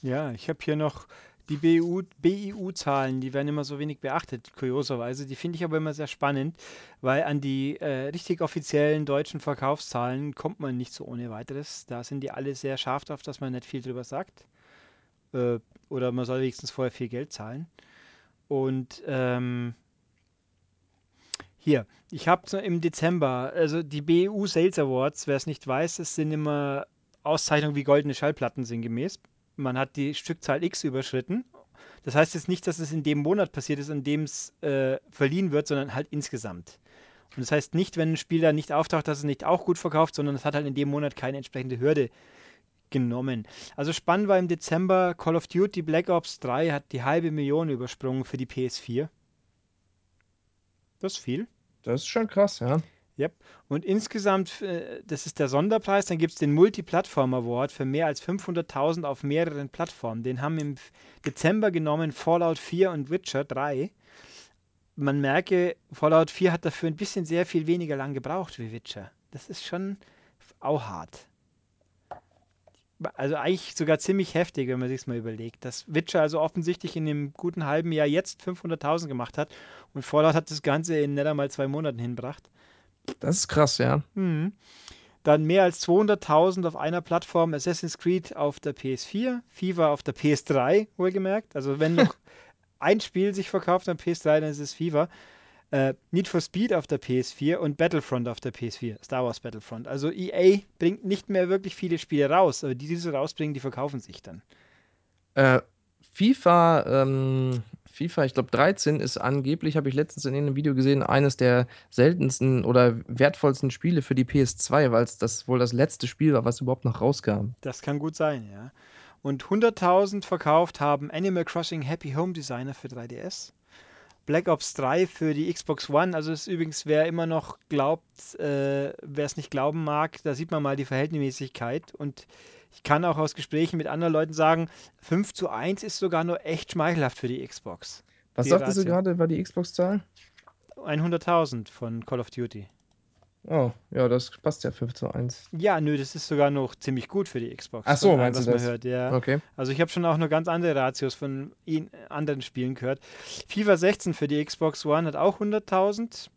Ja, ich habe hier noch die BIU-Zahlen, die werden immer so wenig beachtet, kurioserweise. Die finde ich aber immer sehr spannend, weil an die äh, richtig offiziellen deutschen Verkaufszahlen kommt man nicht so ohne weiteres. Da sind die alle sehr scharf drauf, dass man nicht viel drüber sagt. Äh, oder man soll wenigstens vorher viel Geld zahlen. Und ähm, hier, ich habe im Dezember, also die BEU Sales Awards, wer es nicht weiß, das sind immer Auszeichnungen wie goldene Schallplatten sinngemäß. Man hat die Stückzahl X überschritten. Das heißt jetzt nicht, dass es in dem Monat passiert ist, in dem es äh, verliehen wird, sondern halt insgesamt. Und das heißt nicht, wenn ein Spiel da nicht auftaucht, dass es nicht auch gut verkauft, sondern es hat halt in dem Monat keine entsprechende Hürde genommen. Also spannend war im Dezember Call of Duty Black Ops 3 hat die halbe Million übersprungen für die PS4. Das ist viel. Das ist schon krass, ja. Yep. Und insgesamt, äh, das ist der Sonderpreis, dann gibt es den Multiplattform Award für mehr als 500.000 auf mehreren Plattformen. Den haben im Dezember genommen Fallout 4 und Witcher 3. Man merke, Fallout 4 hat dafür ein bisschen sehr viel weniger lang gebraucht wie Witcher. Das ist schon auch hart. Also eigentlich sogar ziemlich heftig, wenn man sich mal überlegt, dass Witcher also offensichtlich in einem guten halben Jahr jetzt 500.000 gemacht hat und Fallout hat das Ganze in nicht einmal zwei Monaten hinbracht. Das ist krass, ja. Mhm. Dann mehr als 200.000 auf einer Plattform Assassin's Creed auf der PS4, FIFA auf der PS3, wohlgemerkt. Also wenn noch ein Spiel sich verkauft am PS3, dann ist es FIFA. Äh, Need for Speed auf der PS4 und Battlefront auf der PS4, Star Wars Battlefront. Also EA bringt nicht mehr wirklich viele Spiele raus, aber die, die sie rausbringen, die verkaufen sich dann. Äh, FIFA, ähm, FIFA, ich glaube 13 ist angeblich, habe ich letztens in einem Video gesehen, eines der seltensten oder wertvollsten Spiele für die PS2, weil es das wohl das letzte Spiel war, was überhaupt noch rauskam. Das kann gut sein, ja. Und 100.000 verkauft haben Animal Crossing Happy Home Designer für 3DS. Black Ops 3 für die Xbox One. Also ist übrigens, wer immer noch glaubt, äh, wer es nicht glauben mag, da sieht man mal die Verhältnismäßigkeit. Und ich kann auch aus Gesprächen mit anderen Leuten sagen, 5 zu 1 ist sogar nur echt schmeichelhaft für die Xbox. Was Die sagte sie Ratio. gerade, war die Xbox-Zahl? 100.000 von Call of Duty. Oh, ja, das passt ja 5 zu 1. Ja, nö, das ist sogar noch ziemlich gut für die Xbox. Ach so, von allem, meinst du was man das? hört, ja. Okay. Also ich habe schon auch noch ganz andere Ratios von anderen Spielen gehört. FIFA 16 für die Xbox One hat auch 100.000.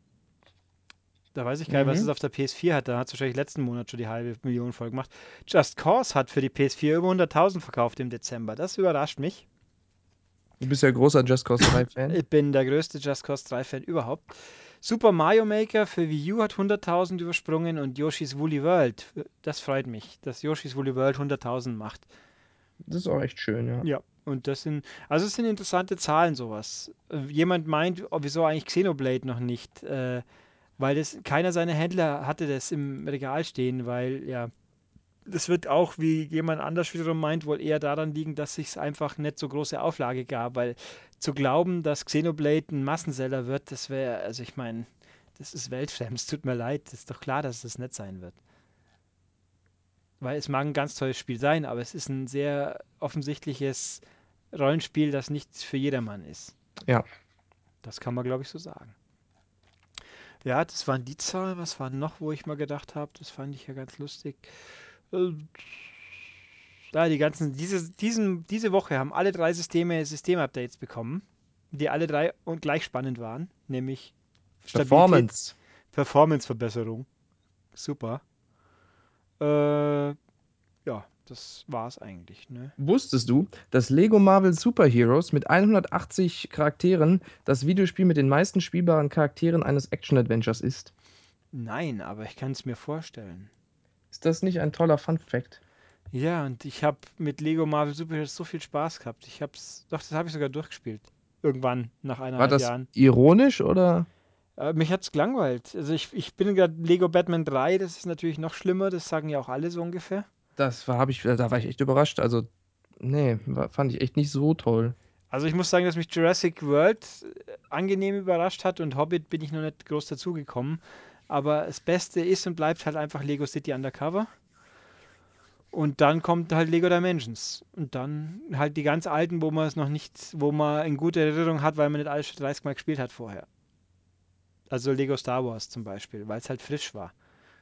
Da weiß ich gar nicht, was Mhm. es auf der PS4 hat. Da hat es wahrscheinlich letzten Monat schon die halbe Million voll gemacht. Just Cause hat für die PS4 über 100.000 verkauft im Dezember. Das überrascht mich. Du bist ja großer Just Cause 3-Fan. Ich bin der größte Just Cause 3-Fan überhaupt. Super Mario Maker für Wii U hat 100.000 übersprungen und Yoshi's Woolly World. Das freut mich, dass Yoshi's Woolly World 100.000 macht. Das ist auch echt schön, ja. Ja, und das sind, also es sind interessante Zahlen, sowas. Äh, Jemand meint, oh, wieso eigentlich Xenoblade noch nicht? Äh, weil das, keiner seiner Händler hatte das im Regal stehen, weil ja, das wird auch, wie jemand anders wiederum meint, wohl eher daran liegen, dass es einfach nicht so große Auflage gab, weil zu glauben, dass Xenoblade ein Massenseller wird, das wäre, also ich meine, das ist weltfremd, es tut mir leid, das ist doch klar, dass es nicht sein wird. Weil es mag ein ganz tolles Spiel sein, aber es ist ein sehr offensichtliches Rollenspiel, das nicht für jedermann ist. Ja. Das kann man, glaube ich, so sagen. Ja, das waren die Zahlen. Was war noch, wo ich mal gedacht habe? Das fand ich ja ganz lustig. Äh, Ja, die ganzen, diese, diesen, diese Woche haben alle drei Systeme Systemupdates bekommen. die alle drei und gleich spannend waren, nämlich Performance. Performance-Verbesserung. Super. Äh, ja, das war's eigentlich, ne? Wusstest du, dass Lego Marvel Super Heroes mit 180 Charakteren das Videospiel mit den meisten spielbaren Charakteren eines Action-Adventures ist? Nein, aber ich kann es mir vorstellen. Ist das nicht ein toller Fun-Fact? Ja, und ich habe mit Lego Marvel Super Heroes so viel Spaß gehabt. Ich hab's, doch, das habe ich sogar durchgespielt. Irgendwann, nach War eineinhalb das Jahren. ironisch oder? Äh, mich hat's gelangweilt. Also ich, ich bin gerade Lego Batman 3, das ist natürlich noch schlimmer, das sagen ja auch alle so ungefähr. Das war, ich, da war ich echt überrascht. Also, nee, war, fand ich echt nicht so toll. Also ich muss sagen, dass mich Jurassic World äh, angenehm überrascht hat und Hobbit bin ich noch nicht groß dazugekommen. Aber das Beste ist und bleibt halt einfach Lego City Undercover. Und dann kommt halt Lego Dimensions. Und dann halt die ganz alten, wo man es noch nicht, wo man in guter Erinnerung hat, weil man nicht alles schon 30 Mal gespielt hat vorher. Also Lego Star Wars zum Beispiel, weil es halt frisch war.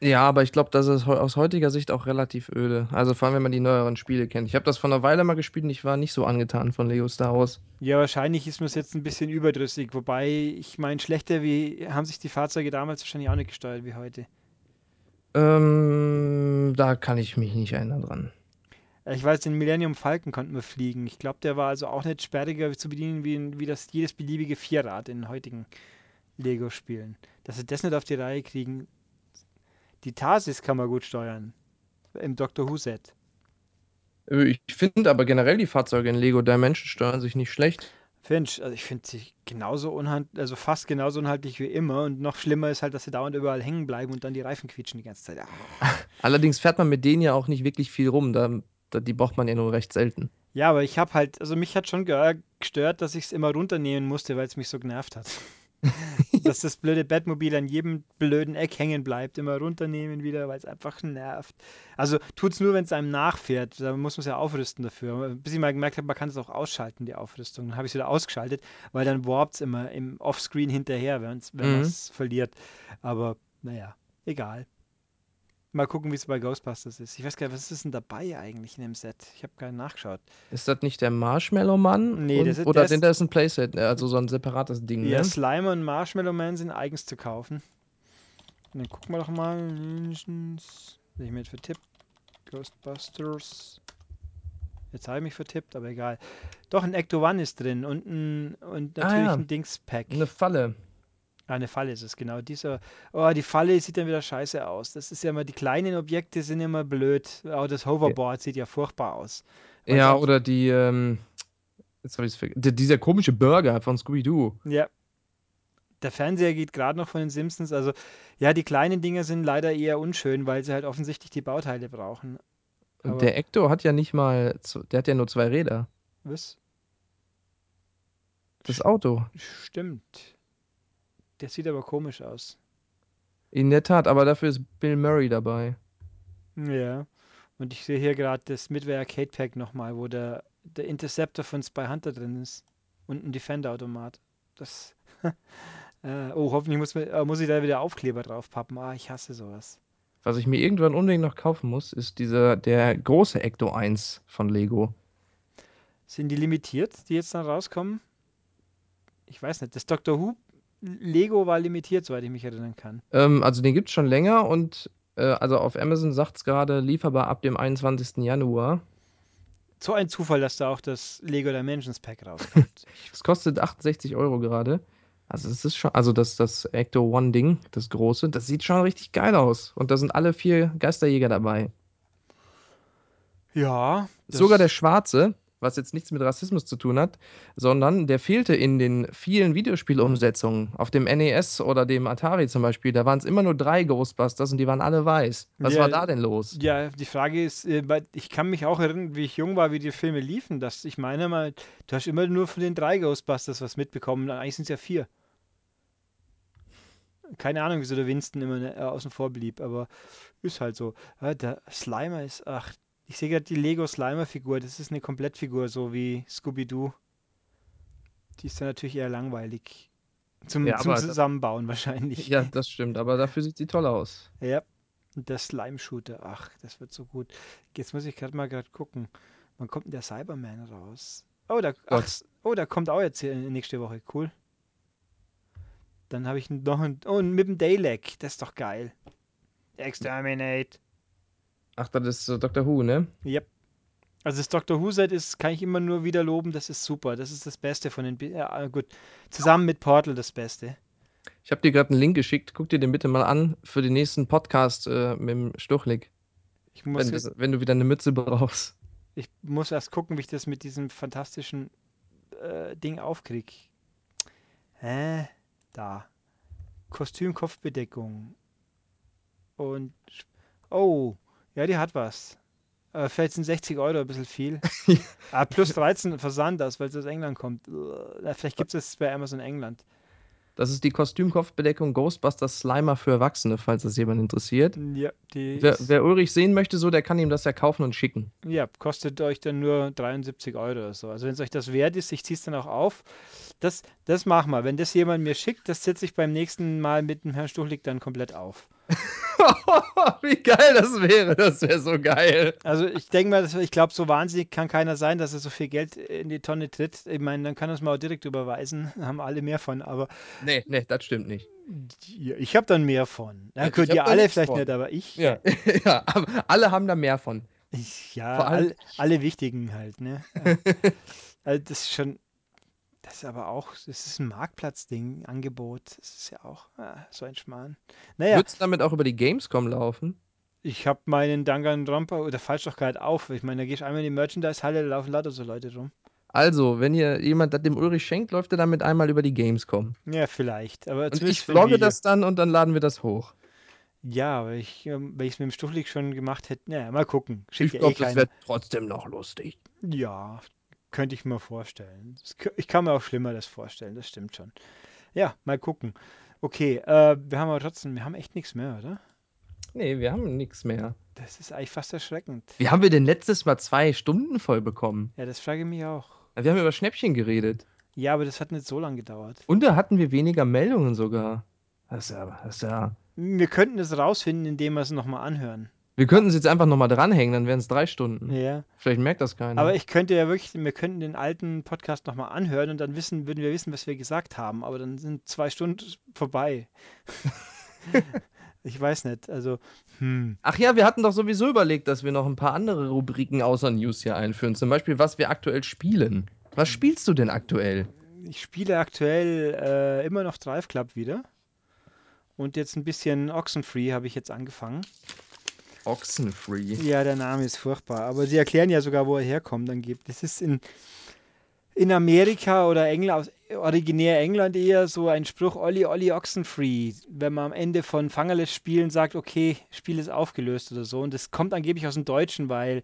Ja, aber ich glaube, das ist heu- aus heutiger Sicht auch relativ öde. Also vor allem, wenn man die neueren Spiele kennt. Ich habe das vor einer Weile mal gespielt und ich war nicht so angetan von Lego Star Wars. Ja, wahrscheinlich ist mir es jetzt ein bisschen überdrüssig. Wobei, ich meine, schlechter wie haben sich die Fahrzeuge damals wahrscheinlich auch nicht gesteuert wie heute. Ähm, da kann ich mich nicht erinnern dran. Ich weiß, den Millennium Falcon konnten wir fliegen. Ich glaube, der war also auch nicht sperriger zu bedienen wie, wie das jedes beliebige Vierrad in heutigen Lego-Spielen. Dass sie das nicht auf die Reihe kriegen. Die Tarsis kann man gut steuern. Im Doctor Who-Set. Äh, Ich finde aber generell die Fahrzeuge in Lego Dimension steuern sich nicht schlecht. Finch, also ich finde sie genauso unhandlich, also fast genauso unhandlich wie immer. Und noch schlimmer ist halt, dass sie dauernd überall hängen bleiben und dann die Reifen quietschen die ganze Zeit. Ah. Allerdings fährt man mit denen ja auch nicht wirklich viel rum. Da, da, die braucht man ja nur recht selten. Ja, aber ich habe halt, also mich hat schon ge- gestört, dass ich es immer runternehmen musste, weil es mich so genervt hat. Dass das blöde Batmobil an jedem blöden Eck hängen bleibt, immer runternehmen wieder, weil es einfach nervt. Also tut's nur, wenn es einem nachfährt. Da muss man es ja aufrüsten dafür. Bis ich mal gemerkt habe, man kann es auch ausschalten, die Aufrüstung. Dann habe ich es wieder ausgeschaltet, weil dann warpt es immer im Offscreen hinterher, wenn man Mhm. es verliert. Aber naja, egal. Mal gucken, wie es bei Ghostbusters ist. Ich weiß gar nicht, was ist denn dabei eigentlich in dem Set? Ich habe gar nicht nachgeschaut. Ist das nicht der Marshmallow Mann? Nee, Und, das ist- oder ist- das ein Playset, ne? also so ein separates Ding, Ja, ne? Slimer und Marshmallow Man sind eigens zu kaufen. Und dann gucken wir doch mal. Ninjas. Ich mir jetzt vertippt. Ghostbusters. Jetzt habe ich mich vertippt, aber egal. Doch, ein Ecto One ist drin und, ein, und Ah, natürlich ja. ein Dings-Pack. Eine Falle. Eine Falle ist es, genau. Dieser, oh, die Falle sieht dann wieder scheiße aus. Das ist ja immer, die kleinen Objekte sind immer blöd. Auch das Hoverboard sieht ja furchtbar aus. Weil's Ja, oder die, ähm, jetzt habe ich es vergessen. Die- Dieser komische Burger von Scooby-Doo. Ja. Der Fernseher geht gerade noch von den Simpsons. Also, ja, die kleinen Dinger sind leider eher unschön, weil sie halt offensichtlich die Bauteile brauchen. Aber- der Ecto hat ja nicht mal, der hat ja nur zwei Räder. Was? Das Auto. Stimmt. Der sieht aber komisch aus. In der Tat, aber dafür ist Bill Murray dabei. Ja. Und ich sehe hier gerade das Midway Arcade Pack nochmal, wo der, der Interceptor von Spy Hunter drin ist. Und ein Defender-Automat. Das. äh, oh, hoffentlich muss, äh, muss ich da wieder Aufkleber drauf pappen. Ah, ich hasse sowas. Was ich mir irgendwann unbedingt noch kaufen muss, ist dieser, der große Ecto 1 von Lego. Sind die limitiert, die jetzt dann rauskommen? Ich weiß nicht. Das Doctor Who Lego war limitiert, soweit ich mich erinnern kann. Ähm, also den gibt es schon länger und äh, also auf Amazon sagt es gerade lieferbar ab dem 21. Januar. So ein Zufall, dass da auch das Lego Dimensions Pack rauskommt. Es kostet 68 Euro gerade. Also es ist schon, also das, das Ecto One Ding, das große, das sieht schon richtig geil aus. Und da sind alle vier Geisterjäger dabei. ja. Sogar der schwarze, was jetzt nichts mit Rassismus zu tun hat, sondern der fehlte in den vielen Videospielumsetzungen. Auf dem NES oder dem Atari zum Beispiel, da waren es immer nur drei Ghostbusters und die waren alle weiß. Was Ja, war da denn los? Ja, die Frage ist, äh, ich kann mich auch erinnern, wie ich jung war, wie die Filme liefen. Dass ich meine mal, du hast immer nur von den drei Ghostbusters was mitbekommen. Eigentlich sind es ja vier. Keine Ahnung, wieso der Winston immer äh, außen vor blieb, aber ist halt so. Äh, der Slimer ist, ach, ich sehe gerade die Lego Slimer-Figur. Das ist eine Komplettfigur, so wie Scooby-Doo. Die ist dann natürlich eher langweilig. Zum, Ja, zum Zusammenbauen wahrscheinlich. Ja, das stimmt, aber dafür sieht sie toll aus. Ja, und der Slime-Shooter, ach, das wird so gut. Jetzt muss ich gerade mal gerade gucken. Wann kommt denn der Cyberman raus? Oh, da, ach, oh, da kommt auch jetzt hier nächste Woche. Cool. Dann habe ich noch ein. Oh, und mit dem Dalek. Das ist doch geil. Exterminate. Ach, das ist äh, Dr. Who, ne? Yep. Also das Doctor Who-Set ist, kann ich immer nur wieder loben, das ist super. Das ist das Beste von den. Bi- Ja, äh, gut. Zusammen mit Portal das Beste. Ich habe dir gerade einen Link geschickt. Guck dir den bitte mal an für den nächsten Podcast äh, mit dem Stuchlik. Ich muss, Wenn, das, wenn du wieder eine Mütze brauchst. ich muss erst gucken, wie ich das mit diesem fantastischen äh, Ding aufkrieg. Hä? Da. Kostüm, Kopfbedeckung. Und. Oh, ja, die hat was. Äh, vielleicht sind 60 Euro ein bisschen viel. ah, plus 13 Versand das, weil es aus England kommt. Vielleicht gibt es es bei Amazon England. Das ist die Kostümkopfbedeckung Ghostbusters Slimer für Erwachsene, falls das jemand interessiert. Ja, die Wer, wer Ulrich sehen möchte, so, der kann ihm das ja kaufen und schicken. ja, kostet euch dann nur 73 Euro oder so. Also wenn es euch das wert ist, ich ziehe es dann auch auf. Das, das mach mal. Wenn das jemand mir schickt, das setze ich beim nächsten Mal mit dem Herrn Stuchlik dann komplett auf. Wie geil das wäre. Das wäre so geil. Also ich denke mal, ich glaube, so wahnsinnig kann keiner sein, dass er so viel Geld in die Tonne tritt. Ich meine, dann kann er es mal auch direkt überweisen. Haben alle mehr von, aber Nee, nee, das stimmt nicht. ich habe dann mehr von. Na Ja, gut, ihr alle vielleicht von. nicht, aber ich. Ja, ja aber alle haben da mehr von. Ich, ja, Vor allem all, alle wichtigen halt, ne? Also das ist schon, das ist aber auch, das ist ein Marktplatzding, Angebot. Das ist ja auch ah, so ein Schmarrn. Naja, Würdest du damit auch über die Gamescom laufen? ich habe meinen Danganronpa oder falsch doch gerade auf. Ich meine, da gehst du einmal in die Merchandise-Halle, da laufen lauter so Leute rum. Also, wenn ihr jemand das dem Ulrich schenkt, läuft er damit einmal über die Gamescom. Ja, vielleicht. Aber Und ich vlogge das dann und dann laden wir das hoch. Ja, aber ich, ähm, wenn ich es mit dem Stuchlik schon gemacht hätte, naja, mal gucken. Schickt Ich ja eh glaube, das keiner. wäre trotzdem noch lustig. Ja, könnte ich mir vorstellen. Das, ich kann mir auch Schlimmeres vorstellen, das stimmt schon. Ja, mal gucken. Okay, äh, wir haben aber trotzdem, wir haben echt nichts mehr, oder? Nee, wir haben nichts mehr. Das ist eigentlich fast erschreckend. Wie haben wir denn letztes Mal zwei Stunden voll bekommen? Ja, das frage ich mich auch. Wir haben über Schnäppchen geredet. Ja, aber das hat nicht so lange gedauert. Und da hatten wir weniger Meldungen sogar. Das ist ja, das ist ja. Wir könnten es rausfinden, indem wir es nochmal anhören. Wir könnten es jetzt einfach nochmal dranhängen, dann wären es drei Stunden. Ja. Vielleicht merkt das keiner. Aber ich könnte ja wirklich, wir könnten den alten Podcast nochmal anhören und dann wissen, würden wir wissen, was wir gesagt haben. Aber dann sind zwei Stunden vorbei. ich weiß nicht. Also, hm. Ach ja, wir hatten doch sowieso überlegt, dass wir noch ein paar andere Rubriken außer News hier einführen. Zum Beispiel, was wir aktuell spielen. Was spielst du denn aktuell? Ich spiele aktuell äh, immer noch Drive Club wieder. Und jetzt ein bisschen Oxenfree habe ich jetzt angefangen. Oxenfree. Ja, der Name ist furchtbar. Aber sie erklären ja sogar, wo er herkommt. Dann gibt das ist in, in Amerika oder England, originär England eher so ein Spruch: Olli, Olli, Oxenfree. Wenn man am Ende von Fangerless spielen sagt, okay, Spiel ist aufgelöst oder so. Und das kommt angeblich aus dem Deutschen, weil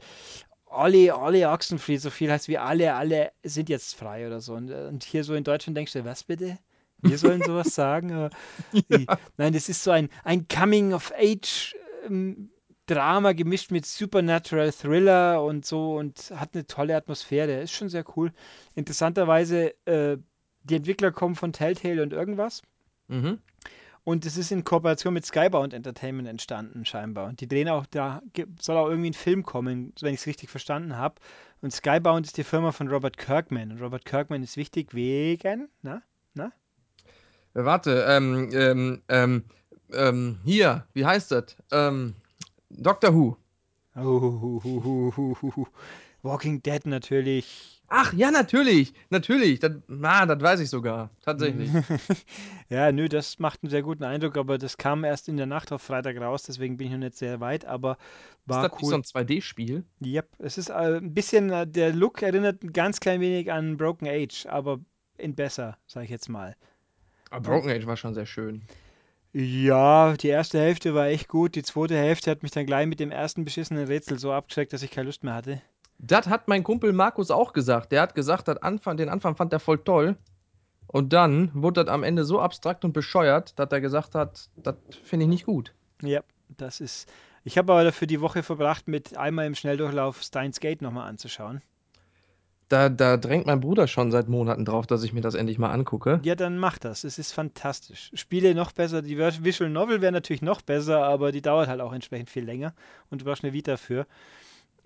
Olli, Olli, Oxenfree so viel heißt wie alle, alle sind jetzt frei oder so. Und, äh, und hier so in Deutschland denkst du, was bitte? Wir sollen sowas sagen? Aber ich- Nein, das ist so ein, ein Coming-of-Age. Ähm, Drama gemischt mit Supernatural Thriller und so und hat eine tolle Atmosphäre. Ist schon sehr cool. Interessanterweise, äh, die Entwickler kommen von Telltale und irgendwas. Mhm. Und es ist in Kooperation mit Skybound Entertainment entstanden, scheinbar. Und die drehen auch, da soll auch irgendwie ein Film kommen, wenn ich es richtig verstanden habe. Und Skybound ist die Firma von Robert Kirkman. Und Robert Kirkman ist wichtig wegen, na? Äh, Warte, ähm, ähm, ähm, ähm, hier, wie heißt das? Ähm, Doctor Who. Oh, Walking Dead natürlich. Ach, ja, natürlich, natürlich. Das, na, das weiß ich sogar. Tatsächlich. Ja, nö, das macht einen sehr guten Eindruck, aber das kam erst in der Nacht auf Freitag raus, deswegen bin ich noch nicht sehr weit, aber war ist das wie so cool. ein 2D-Spiel? Yep, es ist äh, ein bisschen, äh, der Look erinnert ein ganz klein wenig an Broken Age, aber in besser, sag ich jetzt mal. Aber Broken Age war schon sehr schön. Ja, die erste Hälfte war echt gut, die zweite Hälfte hat mich dann gleich mit dem ersten beschissenen Rätsel so abgeschreckt, dass ich keine Lust mehr hatte. Das hat mein Kumpel Markus auch gesagt. Der hat gesagt, Anfang, den Anfang fand er voll toll. Und dann wurde das am Ende so abstrakt und bescheuert, dass er gesagt hat, das finde ich nicht gut. Ja, das ist. Ich habe aber dafür die Woche verbracht, mit einmal im Schnelldurchlauf Steins Gate nochmal anzuschauen. Da, da drängt mein Bruder schon seit Monaten drauf, dass ich mir das endlich mal angucke. Ja, dann mach das. Es ist fantastisch. Spiele noch besser. Die Vis- Visual Novel wäre natürlich noch besser, aber die dauert halt auch entsprechend viel länger und du brauchst eine Vita für.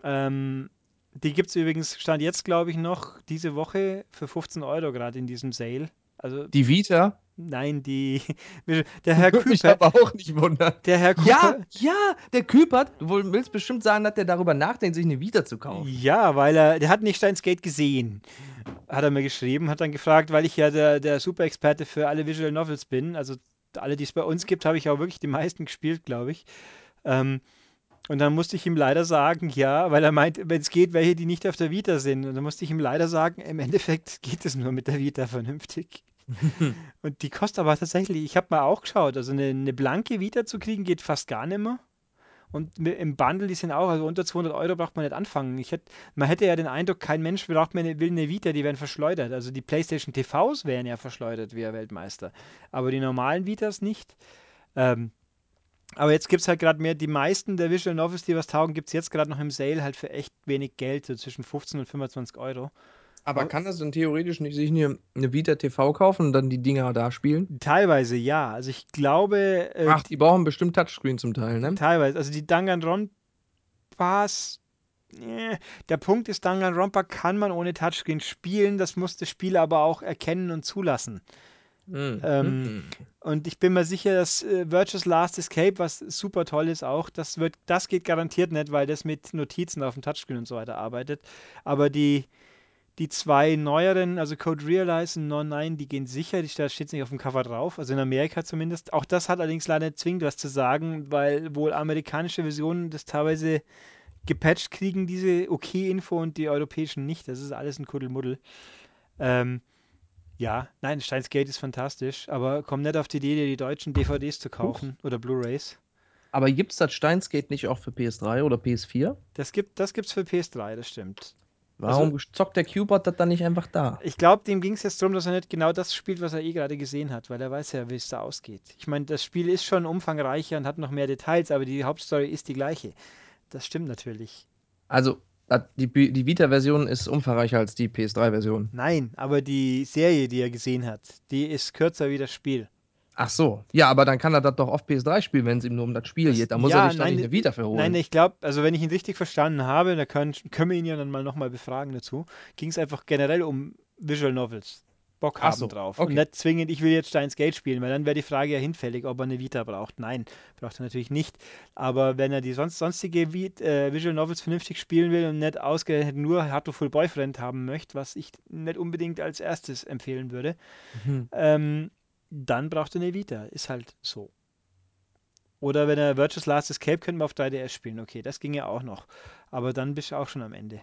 Ähm, Die gibt es übrigens, stand jetzt, glaube ich, noch diese Woche für 15 Euro gerade in diesem Sale. Also, Die Vita? nein, die. Der Herr Würde mich Küper. aber auch nicht wundern. Der Herr Ja, Cooper. ja, der Küpert. Du willst bestimmt sagen, dass der darüber nachdenkt, sich eine Vita zu kaufen. Ja, weil er, der hat nicht Steins Gate gesehen, hat er mir geschrieben, hat dann gefragt, weil ich ja der, der Super-Experte für alle Visual Novels bin, also alle, die es bei uns gibt, habe ich auch wirklich die meisten gespielt, glaube ich. Ähm, und dann musste ich ihm leider sagen, ja, weil er meint, wenn es geht, welche, die nicht auf der Vita sind. Und dann musste ich ihm leider sagen, im Endeffekt geht es nur mit der Vita vernünftig. Und die kostet aber tatsächlich, ich habe mal auch geschaut, also eine, eine blanke Vita zu kriegen geht fast gar nicht mehr. Und im Bundle, die sind auch, also unter 200 Euro braucht man nicht anfangen. Ich hätt, man hätte ja den Eindruck, kein Mensch braucht mehr eine, will eine Vita, die werden verschleudert. Also die PlayStation TVs wären ja verschleudert wie Weltmeister. Aber die normalen Vitas nicht. Ähm, aber jetzt gibt es halt gerade mehr, die meisten der Visual Novels, die was taugen, gibt es jetzt gerade noch im Sale halt für echt wenig Geld, so zwischen 15 und 25 Euro. Aber kann das denn theoretisch nicht sich eine, eine Vita TV kaufen und dann die Dinger da spielen? Teilweise ja. Also ich glaube, äh, Ach, die brauchen bestimmt Touchscreen zum Teil, ne? Teilweise. Also die Danganronpas. Der Punkt ist, Danganronpa kann man ohne Touchscreen spielen. Das muss das Spiel aber auch erkennen und zulassen. Mhm. Ähm, Mhm. Und ich bin mir sicher, dass äh, Virtuous Last Escape, was super toll ist auch, das wird, das geht garantiert nicht, weil das mit Notizen auf dem Touchscreen und so weiter arbeitet. Aber die, die zwei neueren, also Code Realize und Non9, die gehen sicher, die steht nicht auf dem Cover drauf, also in Amerika zumindest. Auch das hat allerdings leider nicht zwingend was zu sagen, weil wohl amerikanische Versionen das teilweise gepatcht kriegen, diese Okay-Info und die europäischen nicht. Das ist alles ein Kuddelmuddel. Ähm, ja, nein, Steins Gate ist fantastisch, aber komm nicht auf die Idee, dir die deutschen DVDs zu kaufen oder Blu-Rays. Aber gibt es das Steinsgate nicht auch für PS3 oder PS4? Das gibt das gibt's für PS3, das stimmt. Warum zockt der Cubot das dann nicht einfach da? Ich glaube, dem ging es jetzt darum, dass er nicht genau das spielt, was er eh gerade gesehen hat, weil er weiß ja, wie es da ausgeht. Ich meine, das Spiel ist schon umfangreicher und hat noch mehr Details, aber die Hauptstory ist die gleiche. Das stimmt natürlich. Also, die, die Vita-Version ist umfangreicher als die PS3-Version. Nein, aber die Serie, die er gesehen hat, die ist kürzer wie das Spiel. Ach so. Ja, aber dann kann er das doch auf PS3 spielen, wenn es ihm nur um das Spiel Das- geht. Da muss ja, er sich nein, nicht eine Vita für holen. Nein, ich glaube, also wenn ich ihn richtig verstanden habe, da können, können wir ihn ja dann mal nochmal befragen dazu, ging es einfach generell um Visual Novels. Bock haben so, drauf. okay. Und nicht zwingend, ich will jetzt Steins Gate spielen, weil dann wäre die Frage ja hinfällig, ob er eine Vita braucht. Nein, braucht er natürlich nicht. Aber wenn er die sonst, sonstige Vi äh, Visual Novels vernünftig spielen will und nicht ausgerechnet nur Heartful Boyfriend haben möchte, was ich nicht unbedingt als erstes empfehlen würde, Mhm. ähm, dann braucht er eine Vita. Ist halt so. Oder wenn er Virtuous Last Escape könnte man auf 3DS spielen. Okay, das ging ja auch noch. Aber dann bist du auch schon am Ende.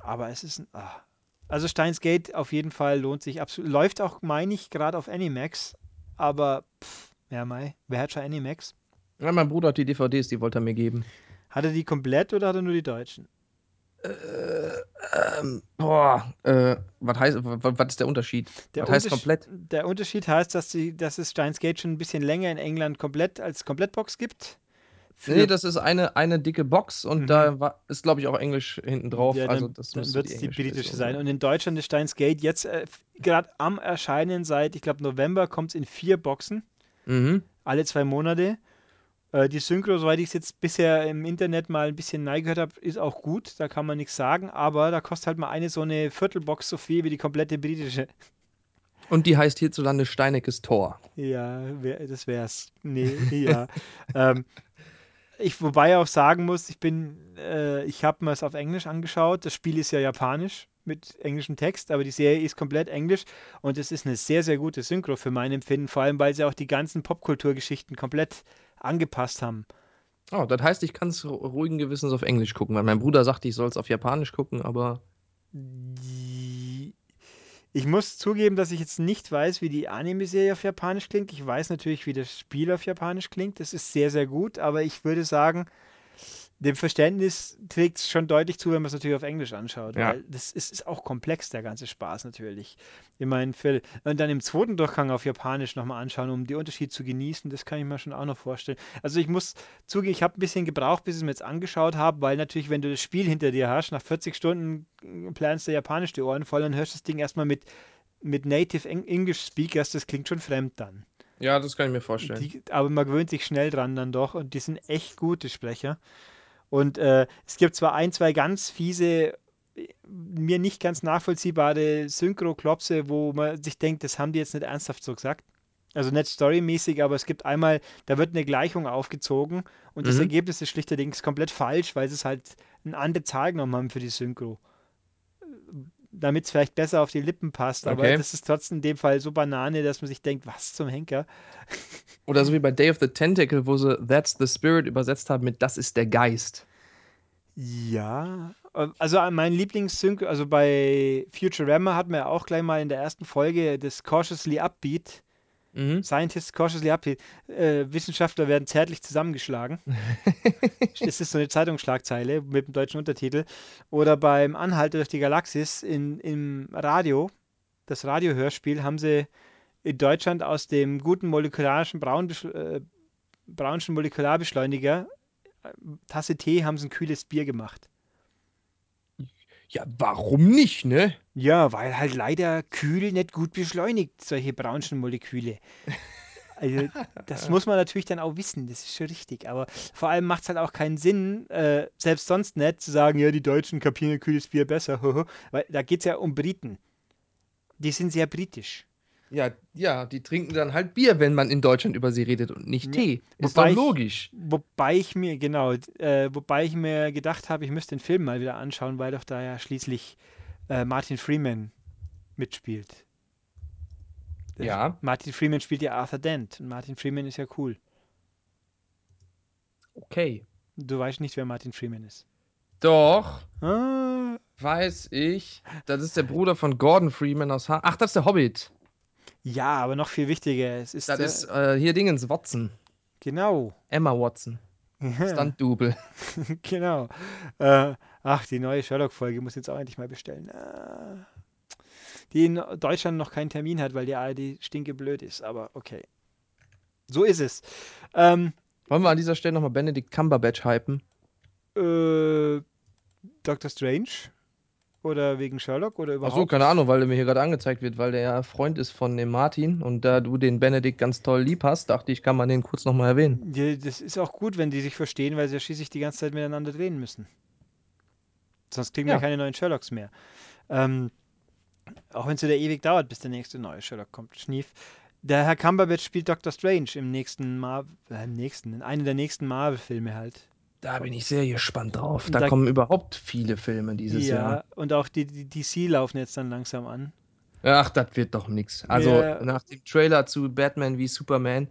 Aber es ist ein. Ah. Also Steins Gate auf jeden Fall lohnt sich absolut. Läuft auch, meine ich, gerade auf Animax. Aber, pff, ja, Mai, wer hat schon Animax? Ja, mein Bruder hat die DVDs, die wollte er mir geben. Hat er die komplett oder hat er nur die deutschen? Ähm, boah, äh, was heißt, was, ist der Unterschied? Der was heißt Unterschied- komplett? Der Unterschied heißt, dass, die, dass es Steins Gate schon ein bisschen länger in England komplett als Komplettbox gibt. Nee, das ist eine, eine dicke Box und Mhm. da war, ist, glaube ich, auch Englisch hinten drauf. Ja, also dann, das dann wird es die englische britische sein. Und in Deutschland ist Steins Gate jetzt äh, gerade am Erscheinen seit, ich glaube, November kommt es in vier Boxen, Mhm. alle zwei Monate. Äh, die Synchro, soweit ich es jetzt bisher im Internet mal ein bisschen neigehört habe, ist auch gut, da kann man nichts sagen, aber da kostet halt mal eine so eine Viertelbox so viel wie die komplette britische. Und die heißt hierzulande Steinekes Tor. Ja, wär, das wär's. Nee, ja. ähm, ich, wobei auch sagen muss, ich bin, äh, ich habe mir es auf Englisch angeschaut. Das Spiel ist ja japanisch mit englischem Text, aber die Serie ist komplett englisch und es ist eine sehr, sehr gute Synchro für mein Empfinden, vor allem weil sie auch die ganzen Popkulturgeschichten komplett angepasst haben. Oh, das heißt, ich kann es ruhigen Gewissens auf Englisch gucken, weil mein Bruder sagte, ich soll es auf Japanisch gucken, aber Die- Ich muss zugeben, dass ich jetzt nicht weiß, wie die Anime-Serie auf Japanisch klingt. Ich weiß natürlich, wie das Spiel auf Japanisch klingt. Das ist sehr, sehr gut, aber ich würde sagen, dem Verständnis trägt es schon deutlich zu, wenn man es natürlich auf Englisch anschaut, Ja. weil das ist, ist auch komplex, der ganze Spaß natürlich. Ich meine, für, und dann im zweiten Durchgang auf Japanisch nochmal anschauen, um die Unterschiede zu genießen, das kann ich mir schon auch noch vorstellen. Also ich muss zugeben, ich habe ein bisschen gebraucht, bis ich es mir jetzt angeschaut habe, weil natürlich, wenn du das Spiel hinter dir hast, nach 40 Stunden planst du Japanisch die Ohren voll, dann hörst du das Ding erstmal mit, mit Native Eng English Speakers, das klingt schon fremd dann. ja, das kann ich mir vorstellen. Die, aber man gewöhnt sich schnell dran dann doch und die sind echt gute Sprecher. Und äh, es gibt zwar ein, zwei ganz fiese, äh, mir nicht ganz nachvollziehbare Synchro-Klopse, wo man sich denkt, das haben die jetzt nicht ernsthaft so gesagt. Also nicht storymäßig, aber es gibt einmal, da wird eine Gleichung aufgezogen und das Mhm. Ergebnis ist schlichterdings komplett falsch, weil sie es halt eine andere Zahl genommen haben für die Synchro. Damit es vielleicht besser auf die Lippen passt, aber Okay. das ist trotzdem in dem Fall so Banane, dass man sich denkt, was zum Henker? Oder so wie bei Day of the Tentacle, wo sie That's the Spirit übersetzt haben mit Das ist der Geist. Ja, also mein Lieblingssync, also bei Futurama hatten wir ja auch gleich mal in der ersten Folge das Cautiously Upbeat, Mhm. Scientists Cautiously Upbeat, äh, Wissenschaftler werden zärtlich zusammengeschlagen. Das ist so eine Zeitungsschlagzeile mit dem deutschen Untertitel. Oder beim Anhalter durch die Galaxis in, im Radio, das Radiohörspiel, haben sie in Deutschland aus dem guten molekularischen Braunbesch äh, Brownschen Molekularbeschleuniger, äh, Tasse Tee, haben sie ein kühles Bier gemacht. Ja, warum nicht, ne? Ja, weil halt leider kühl nicht gut beschleunigt, solche Brownschen Moleküle. Also, das muss man natürlich dann auch wissen, das ist schon richtig. Aber vor allem macht es halt auch keinen Sinn, äh, selbst sonst nicht, zu sagen, ja, die Deutschen kapieren kühles Bier besser. Weil da geht es ja um Briten. Die sind sehr britisch. Ja, ja, die trinken dann halt Bier, wenn man in Deutschland über sie redet und nicht Ja. Tee. Ist doch Wobei ich, logisch. wobei ich mir, genau, äh, wobei ich mir gedacht habe, ich müsste den Film mal wieder anschauen, weil doch da ja schließlich äh, Martin Freeman mitspielt. Der, Ja, Martin Freeman spielt ja Arthur Dent und Martin Freeman ist ja cool. okay. Du weißt nicht, wer Martin Freeman ist. Doch, Ah, weiß ich. Das ist der Bruder von Gordon Freeman aus ha Ach, das ist der Hobbit. Ja, aber noch viel wichtiger, es ist Das ist äh, hier Dingens Watson. genau. Emma Watson. Stunt-Double. genau. Äh, ach, die neue Sherlock-Folge muss ich jetzt auch endlich mal bestellen. Ah, die in Deutschland noch keinen Termin hat, weil die ARD stinkeblöd ist, aber okay. So ist es. Ähm, Wollen wir an dieser Stelle nochmal Benedict Cumberbatch hypen? äh, Doctor Strange? Oder wegen Sherlock oder überhaupt? so, keine Ahnung, weil der mir hier gerade angezeigt wird, weil der ja Freund ist von dem Martin und da du den Benedict ganz toll lieb hast, dachte ich, kann man den kurz nochmal erwähnen. Ja, das ist auch gut, wenn die sich verstehen, weil sie ja schließlich die ganze Zeit miteinander drehen müssen. Sonst kriegen wir Ja. keine neuen Sherlocks mehr. Ähm, auch wenn es wieder ewig dauert, bis der nächste neue Sherlock kommt. Schnief. Der Herr Cumberbatch spielt Doctor Strange im nächsten Marvel, äh, im nächsten, in einem der nächsten Marvel-Filme halt. Da bin ich sehr gespannt drauf. Da, Da- kommen überhaupt viele Filme dieses ja, Jahr. und auch die, die DC laufen jetzt dann langsam an. Ach, das wird doch nix. Also Ja. nach dem Trailer zu Batman wie Superman.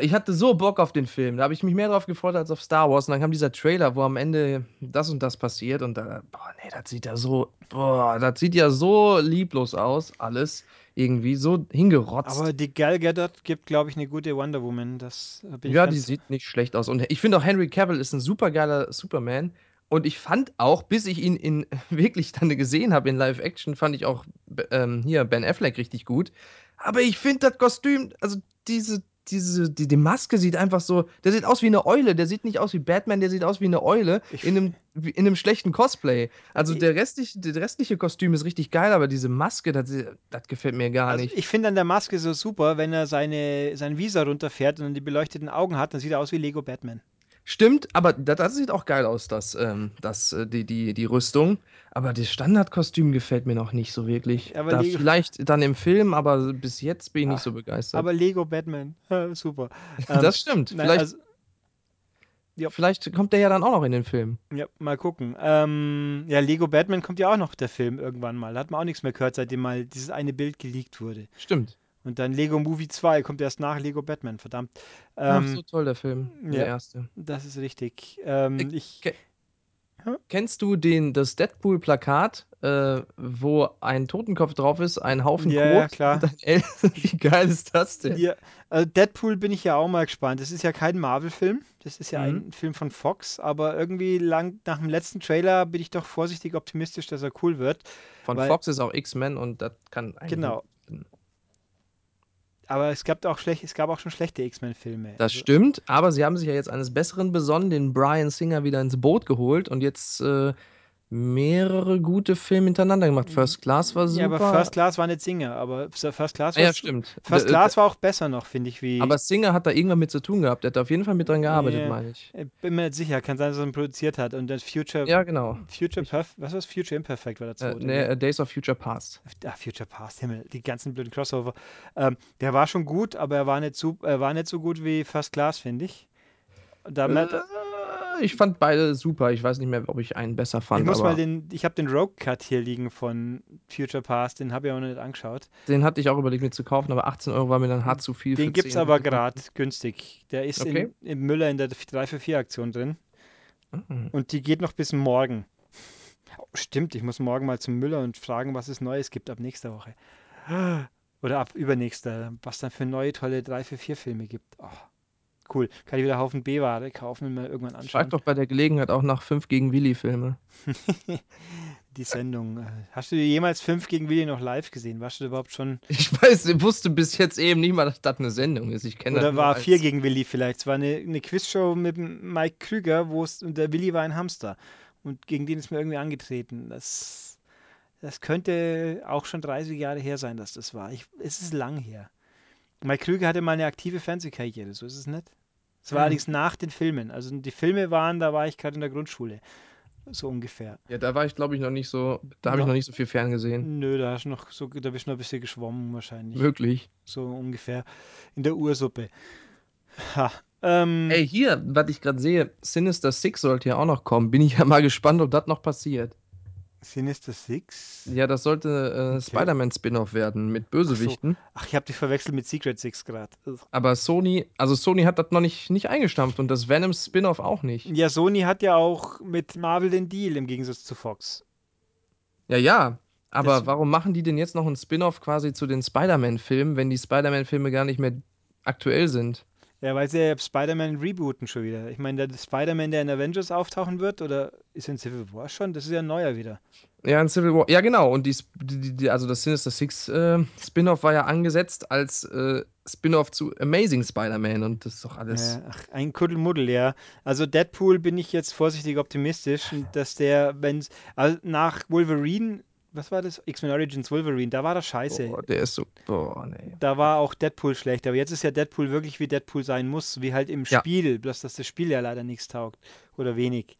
Ich hatte so Bock auf den Film. Da habe ich mich mehr drauf gefreut als auf Star Wars. Und dann kam dieser Trailer, wo am Ende das und das passiert. Und da, boah, nee, das sieht ja so, boah, das sieht ja so lieblos aus, alles. Irgendwie so hingerotzt. Aber die Gal Gadot gibt, glaube ich, eine gute Wonder Woman. Das äh, ja, die sieht nicht schlecht aus. Und ich finde auch Henry Cavill ist ein super geiler Superman. Und ich fand auch, bis ich ihn in wirklich dann gesehen habe in Live-Action, fand ich auch ähm, hier Ben Affleck richtig gut. Aber ich finde das Kostüm, also diese, diese, die, die Maske sieht einfach so, der sieht aus wie eine Eule, der sieht nicht aus wie Batman, der sieht aus wie eine Eule Ich- in einem, in einem schlechten Cosplay. Also der restliche, der restliche Kostüm ist richtig geil, aber diese Maske, das, das gefällt mir gar Also nicht. ich finde an der Maske so super, wenn er seine, sein Visa runterfährt und dann die beleuchteten Augen hat, dann sieht er aus wie Lego Batman. Stimmt, aber das, das sieht auch geil aus, das, ähm, das, äh, die, die, die Rüstung. Aber das Standardkostüm gefällt mir noch nicht so wirklich. Aber da Lego- vielleicht dann im Film, aber bis jetzt bin ich nicht Ach, so begeistert. Aber Lego Batman, super. das stimmt. nein, vielleicht, also, ja. vielleicht kommt der ja dann auch noch in den Film. ja, mal gucken. Ähm, ja, Lego Batman kommt ja auch noch, der Film, irgendwann mal. Da hat man auch nichts mehr gehört, seitdem mal dieses eine Bild geleakt wurde. Stimmt. Und dann Lego Movie 2 kommt erst nach Lego Batman, verdammt. Ach, Ähm, so toll, der Film. Der ja. erste. Das ist richtig. Ähm, Ich- ich, ke- Kennst du den, das Deadpool-Plakat, äh, wo ein Totenkopf drauf ist, ein Haufen Ja, ja, Kot klar. ein L? Wie geil ist das denn? Ja, also Deadpool bin ich ja auch mal gespannt. Das ist ja kein Marvel-Film, das ist ja Mhm. ein Film von Fox, aber irgendwie lang nach dem letzten Trailer bin ich doch vorsichtig optimistisch, dass er cool wird. Von Fox ist auch X-Men und das kann eigentlich Genau. Aber es gab auch schlecht, es gab auch schon schlechte X-Men-Filme. Das Also, stimmt, aber sie haben sich ja jetzt eines Besseren besonnen, den Brian Singer wieder ins Boot geholt und jetzt äh, mehrere gute Filme hintereinander gemacht. First Class war Ja, aber super. First Class war nicht Singer, aber First Class war ja, stimmt. First d- Class war auch besser noch, finde ich, wie. Aber Singer hat da irgendwann mit zu tun gehabt. Der hat da auf jeden Fall mit dran gearbeitet, Ja, meine ich. äh, bin mir nicht sicher, kann sein, dass er ihn produziert hat. Und dann Future, Ja, genau. Future Perf, was war das? Future Imperfect war der Äh, nee, äh, Days of Future Past. Ah, Future Past, Himmel, die ganzen blöden Crossover. Ähm, der war schon gut, aber er war nicht so, er war nicht so gut wie First Class, finde ich. Da Äh, ich fand beide super. Ich weiß nicht mehr, ob ich einen besser fand, ich muss mal den, ich habe den Rogue Cut hier liegen von Future Past, den habe ich auch noch nicht angeschaut. den hatte ich auch überlegt mir zu kaufen, aber 18 Euro war mir dann hart zu viel. Den für gibt es 10 aber gerade günstig. Der ist Okay. in, im Müller in der 344-Aktion drin. Mhm. Und die geht noch bis morgen. Oh, stimmt, ich muss morgen mal zum Müller und fragen, was es Neues gibt ab nächster Woche. Oder ab übernächster, was dann für neue tolle 344-Filme gibt. Oh, cool. Kann ich wieder Haufen B-Ware kaufen und mal irgendwann Frag anschauen. doch bei der Gelegenheit auch nach 5 gegen Willi-Filme. Die Sendung. äh, Hast du jemals 5 gegen Willi noch live gesehen? Warst du überhaupt schon. Ich weiß, ich wusste bis jetzt eben nicht mal, dass das eine Sendung ist. Ich kenne Oder war als- 4 gegen Willi vielleicht? Es war eine, eine Quizshow mit Mike Krüger, wo es. Und der Willi war ein Hamster. Und gegen den ist mir irgendwie angetreten. Das, das könnte auch schon 30 Jahre her sein, dass das war. Ich, es ist lang her. Mike Krüger hatte mal eine aktive Fernsehkarriere, so ist es nicht. Es war Mhm. allerdings nach den Filmen. Also die Filme waren, da war ich gerade in der Grundschule. So ungefähr. Ja, da war ich, glaube ich, noch nicht so. Da habe ich No. noch nicht so viel ferngesehen. Nö, da hast du noch so, da bist du noch ein bisschen geschwommen wahrscheinlich. Wirklich. So ungefähr in der Ursuppe. Ha. Ähm, Ey, hier, was ich gerade sehe, Sinister Six sollte ja auch noch kommen. Bin ich ja mal gespannt, ob das noch passiert. Sinister Six? Ja, das sollte äh, Spider-Man-Spin-off werden mit Bösewichten. Ach, ich habe dich verwechselt mit Secret Six gerade. Aber Sony, also Sony hat das noch nicht, nicht eingestampft und das Venom-Spin-off auch nicht. Ja, Sony hat ja auch mit Marvel den Deal im Gegensatz zu Fox. Ja, ja. Aber Das- warum machen die denn jetzt noch einen Spin-off quasi zu den Spider-Man-Filmen, wenn die Spider-Man-Filme gar nicht mehr aktuell sind? Ja, weil sie ja Spider-Man rebooten schon wieder. Ich meine, der Spider-Man, der in Avengers auftauchen wird, oder ist in Civil War schon? Das ist ja ein neuer wieder. Ja, in Civil War. Ja, genau. Und die, die, die, also das Sinister Six äh, Spin-off war ja angesetzt als äh, Spin-off zu Amazing Spider-Man und das ist doch alles. Ja, ach, ein Kuddelmuddel, ja. Also Deadpool bin ich jetzt vorsichtig optimistisch, dass der, wenn also nach Wolverine, was war das? X-Men Origins Wolverine, da war das scheiße. Boah, der ist so. Boah, nee. Da war auch Deadpool schlecht, aber jetzt ist ja Deadpool wirklich wie Deadpool sein muss, wie halt im Ja. Spiel, bloß dass das Spiel ja leider nichts taugt oder wenig.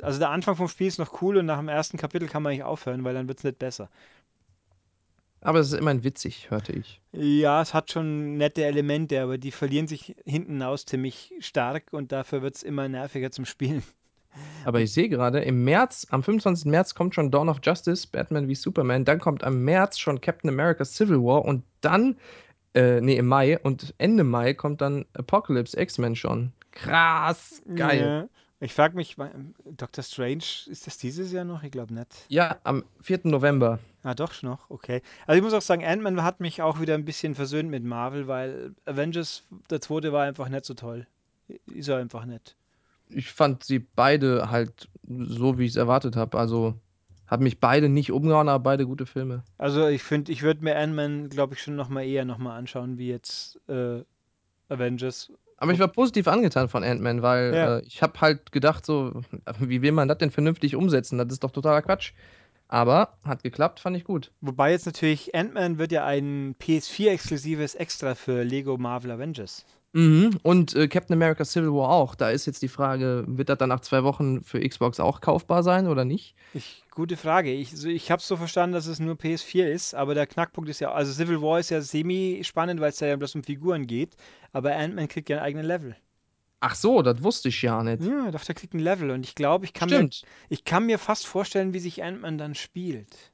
Also der Anfang vom Spiel ist noch cool und nach dem ersten Kapitel kann man eigentlich aufhören, weil dann wird es nicht besser. Aber es ist immerhin witzig, hörte ich. Ja, es hat schon nette Elemente, aber die verlieren sich hinten aus ziemlich stark und dafür wird es immer nerviger zum Spielen. Aber ich sehe gerade, im März, am 25. März kommt schon Dawn of Justice, Batman wie Superman. Dann kommt am März schon Captain America Civil War und dann, äh, nee, im Mai und Ende Mai kommt dann Apocalypse X-Men schon. Krass, geil. Ja. Ich frage mich, Doctor Strange, ist das dieses Jahr noch? Ich glaube nicht. Ja, am 4. November. Ah, doch schon noch, okay. Also ich muss auch sagen, Ant-Man hat mich auch wieder ein bisschen versöhnt mit Marvel, weil Avengers, der zweite war einfach nicht so toll. Ist er einfach nicht. Ich fand sie beide halt so, wie ich es erwartet habe. Also hat mich beide nicht umgehauen, aber beide gute Filme. Also ich finde, ich würde mir Ant-Man, glaube ich, schon noch mal eher noch mal anschauen, wie jetzt äh, Avengers. Aber ich war positiv angetan von Ant-Man, weil Ja. äh, ich habe halt gedacht, so, wie will man das denn vernünftig umsetzen? Das ist doch totaler Quatsch. Aber hat geklappt, fand ich gut. Wobei jetzt natürlich Ant-Man wird ja ein PS4-exklusives Extra für Lego Marvel Avengers. Mhm. Und äh, Captain America Civil War auch. Da ist jetzt die Frage, wird das dann nach zwei Wochen für Xbox auch kaufbar sein oder nicht? Ich, gute Frage. Ich, so, ich habe so verstanden, dass es nur PS4 ist, aber der Knackpunkt ist ja, also Civil War ist ja semi-spannend, weil es da ja bloß um Figuren geht, aber Ant-Man kriegt ja einen eigenen Level. Ach so, das wusste ich ja nicht. Ja, doch, der kriegt ein Level und ich glaube, ich kann mir, Stimmt. ich kann mir fast vorstellen, wie sich Ant-Man dann spielt.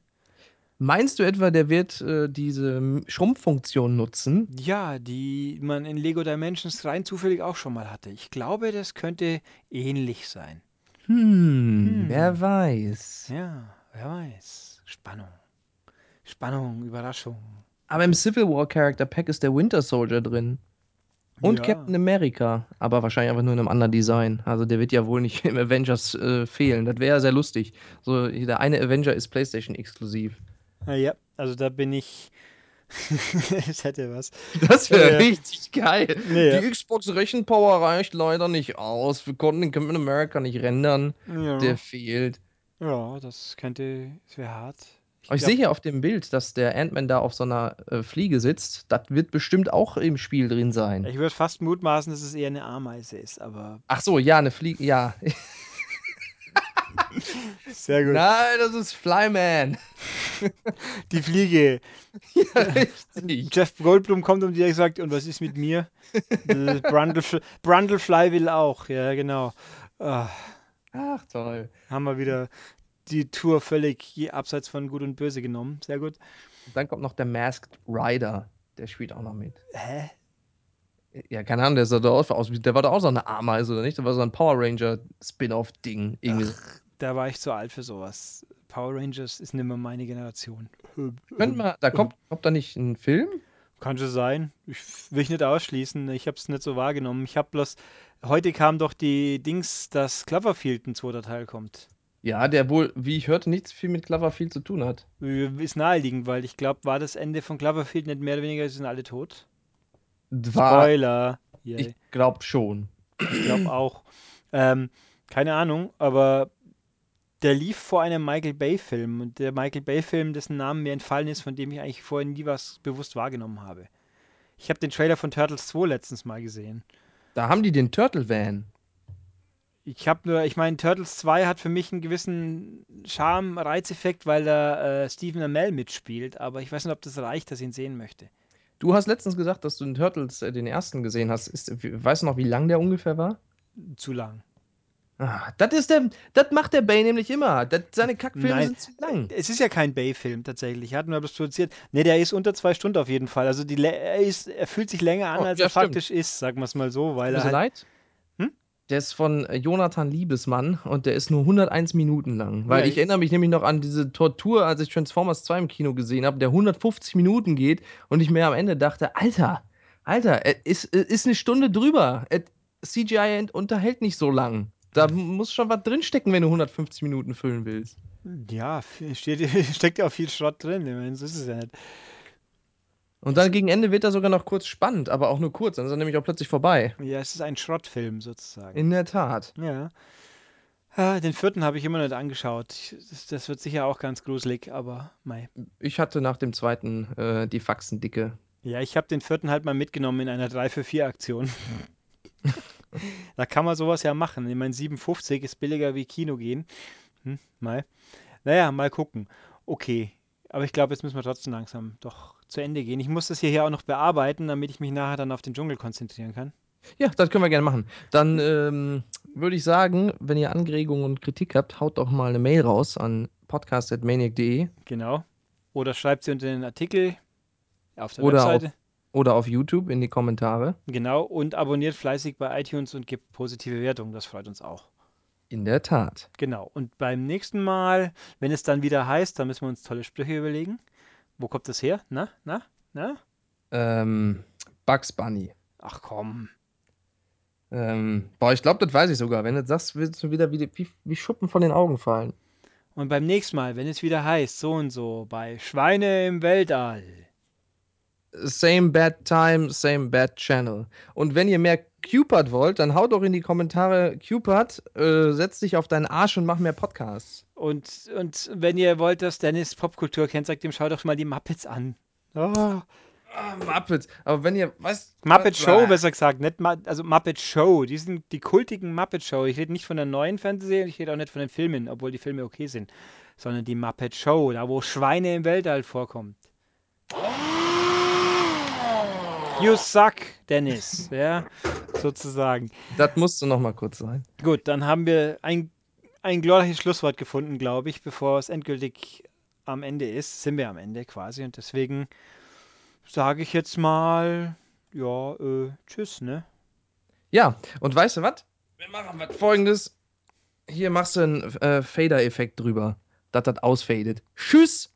Meinst du etwa, der wird äh, diese Schrumpffunktion nutzen? Ja, die man in Lego Dimensions rein zufällig auch schon mal hatte. Ich glaube, das könnte ähnlich sein. Hm, Hm. wer weiß. Ja, wer weiß. Spannung. Spannung, Überraschung. Aber im Civil War Character Pack ist der Winter Soldier drin. Und Ja. Captain America, aber wahrscheinlich einfach nur in einem anderen Design. Also der wird ja wohl nicht im Avengers äh, fehlen. Das wäre ja sehr lustig. So, der eine Avenger ist PlayStation exklusiv. Ah, ja, also da bin ich. Es hätte was. Das wäre Ja. richtig geil. Ja. Die Xbox Rechenpower reicht leider nicht aus. Wir konnten den Captain America nicht rendern. Ja. Der fehlt. Ja, das könnte, das wäre hart. Aber ich glaub- sehe hier auf dem Bild, dass der Ant-Man da auf so einer äh, Fliege sitzt. Das wird bestimmt auch im Spiel drin sein. Ich würde fast mutmaßen, dass es eher eine Ameise ist, aber Ach so, ja, eine Fliege. Ja. sehr Nein, das ist Flyman. Die Fliege. ja, richtig. Jeff Goldblum kommt um dir und sagt, und was ist mit mir? Brundlefly, Brundlefly will auch, ja, genau. Ah, Ach, toll. haben wir wieder die Tour völlig abseits von Gut und Böse genommen. Sehr gut. Und dann kommt noch der Masked Rider. Der spielt auch noch mit. Hä? Ja, keine Ahnung, der sah da aus, der war doch auch so eine Ameise, oder nicht? Der war so ein Power Ranger Spin-off-Ding. Irgendwie. Da war ich zu alt für sowas. Power Rangers ist nicht mehr meine Generation. Könnt mal, da kommt, kommt da nicht ein Film? Kann schon sein. Ich will ich nicht ausschließen. Ich habe es nicht so wahrgenommen. Ich habe bloß. Heute kam doch die Dings, dass Cloverfield ein zweiter Teil kommt. Ja, der wohl, wie ich hörte, nichts viel mit Cloverfield zu tun hat. Äh, Ist naheliegend, weil ich glaube, war das Ende von Cloverfield nicht mehr oder weniger, sie sind alle tot? War, Spoiler. Yeah, ich glaube schon. ich glaube auch. Ähm, keine Ahnung, aber der lief vor einem Michael Bay-Film. Und der Michael Bay-Film, dessen Namen mir entfallen ist, von dem ich eigentlich vorher nie was bewusst wahrgenommen habe. Ich habe den Trailer von Turtles 2 letztens mal gesehen. Da haben die den Turtle Van. Ich habe nur, ich meine, Turtles 2 hat für mich einen gewissen Charme, Reizeffekt, weil da äh, Stephen Amell mitspielt, aber ich weiß nicht, ob das reicht, dass ich ihn sehen möchte. Du hast letztens gesagt, dass du den Turtles äh, den ersten gesehen hast. Ist, weißt du noch, wie lang der ungefähr war? Zu lang. Ah, das ist der, das macht der Bay nämlich immer. Das, seine Kackfilme Nein. sind zu lang. Es ist ja kein Bay-Film tatsächlich. Er hat nur das produziert. Ne, der ist unter zwei Stunden auf jeden Fall. Also die, er, ist, er fühlt sich länger an, Oh, als ja, er stimmt. faktisch ist, sagen wir es mal so, weil Tut mir er halt, leid. Hm? Der ist von äh, Jonathan Liebesmann und der ist nur 101 Minuten lang. Weil Ja, ich ich- erinnere mich nämlich noch an diese Tortur, als ich Transformers 2 im Kino gesehen habe, der 150 Minuten geht und ich mir am Ende dachte, Alter, Alter, ist, ist eine Stunde drüber. CGI unterhält nicht so lang. Da muss schon was drinstecken, wenn du 150 Minuten füllen willst. ja, steht, steckt ja auch viel Schrott drin. Ich meine, so ist es ja nicht. Und dann gegen Ende wird er sogar noch kurz spannend, aber auch nur kurz, dann ist er nämlich auch plötzlich vorbei. Ja, es ist ein Schrottfilm sozusagen. In der Tat. Ja. Ah, den vierten habe ich immer noch nicht angeschaut. Das, das wird sicher auch ganz gruselig, aber mei. Ich hatte nach dem zweiten äh, die Faxen dicke. Ja, ich habe den vierten halt mal mitgenommen in einer 3 für 4 Aktion. da kann man sowas ja machen. Ich meine, 57 ist billiger wie Kino gehen. Hm, mal. Naja, mal gucken. Okay. Aber ich glaube, jetzt müssen wir trotzdem langsam doch zu Ende gehen. Ich muss das hier auch noch bearbeiten, damit ich mich nachher dann auf den Dschungel konzentrieren kann. Ja, das können wir gerne machen. Dann ähm, würde ich sagen, wenn ihr Anregungen und Kritik habt, haut doch mal eine Mail raus an podcast.maniac.de Genau. Oder schreibt sie unter den Artikel auf der Oder auf- Webseite. Oder auf YouTube in die Kommentare. Genau. Und abonniert fleißig bei iTunes und gebt positive Wertungen. Das freut uns auch. In der Tat. Genau. Und beim nächsten Mal, wenn es dann wieder heißt, dann müssen wir uns tolle Sprüche überlegen. Wo kommt das her? Na, na, na? Ähm, Bugs Bunny. Ach komm. Ähm, boah, ich glaube, das weiß ich sogar. Wenn du das sagst, willst du wieder wie, wie, wie Schuppen von den Augen fallen. Und beim nächsten Mal, wenn es wieder heißt, so und so, bei Schweine im Weltall. Same bad time, same bad channel. Und wenn ihr mehr Cupid wollt, dann haut doch in die Kommentare Cupid, äh, setz dich auf deinen Arsch und mach mehr Podcasts. Und, und wenn ihr wollt, dass Dennis Popkultur kennt, sagt ihm, schaut doch mal die Muppets an. Oh. Ah, Muppets. Aber wenn ihr, was? Muppet Show, besser gesagt. Nicht Ma also Muppet Show. Die sind die kultigen Muppet Show. Ich rede nicht von der neuen Fernsehserie, ich rede auch nicht von den Filmen, obwohl die Filme okay sind. Sondern die Muppet Show, da wo Schweine im Weltall vorkommt. You suck, Dennis. Ja, sozusagen. Das musste noch mal kurz sein. Gut, dann haben wir ein, ein glorreiches Schlusswort gefunden, glaube ich, bevor es endgültig am Ende ist. Sind wir am Ende quasi. Und deswegen sage ich jetzt mal, ja, äh, tschüss, ne? Ja, und weißt du was? Wir machen was folgendes. Hier machst du einen äh, Fader-Effekt drüber, dass das ausfadet. Tschüss!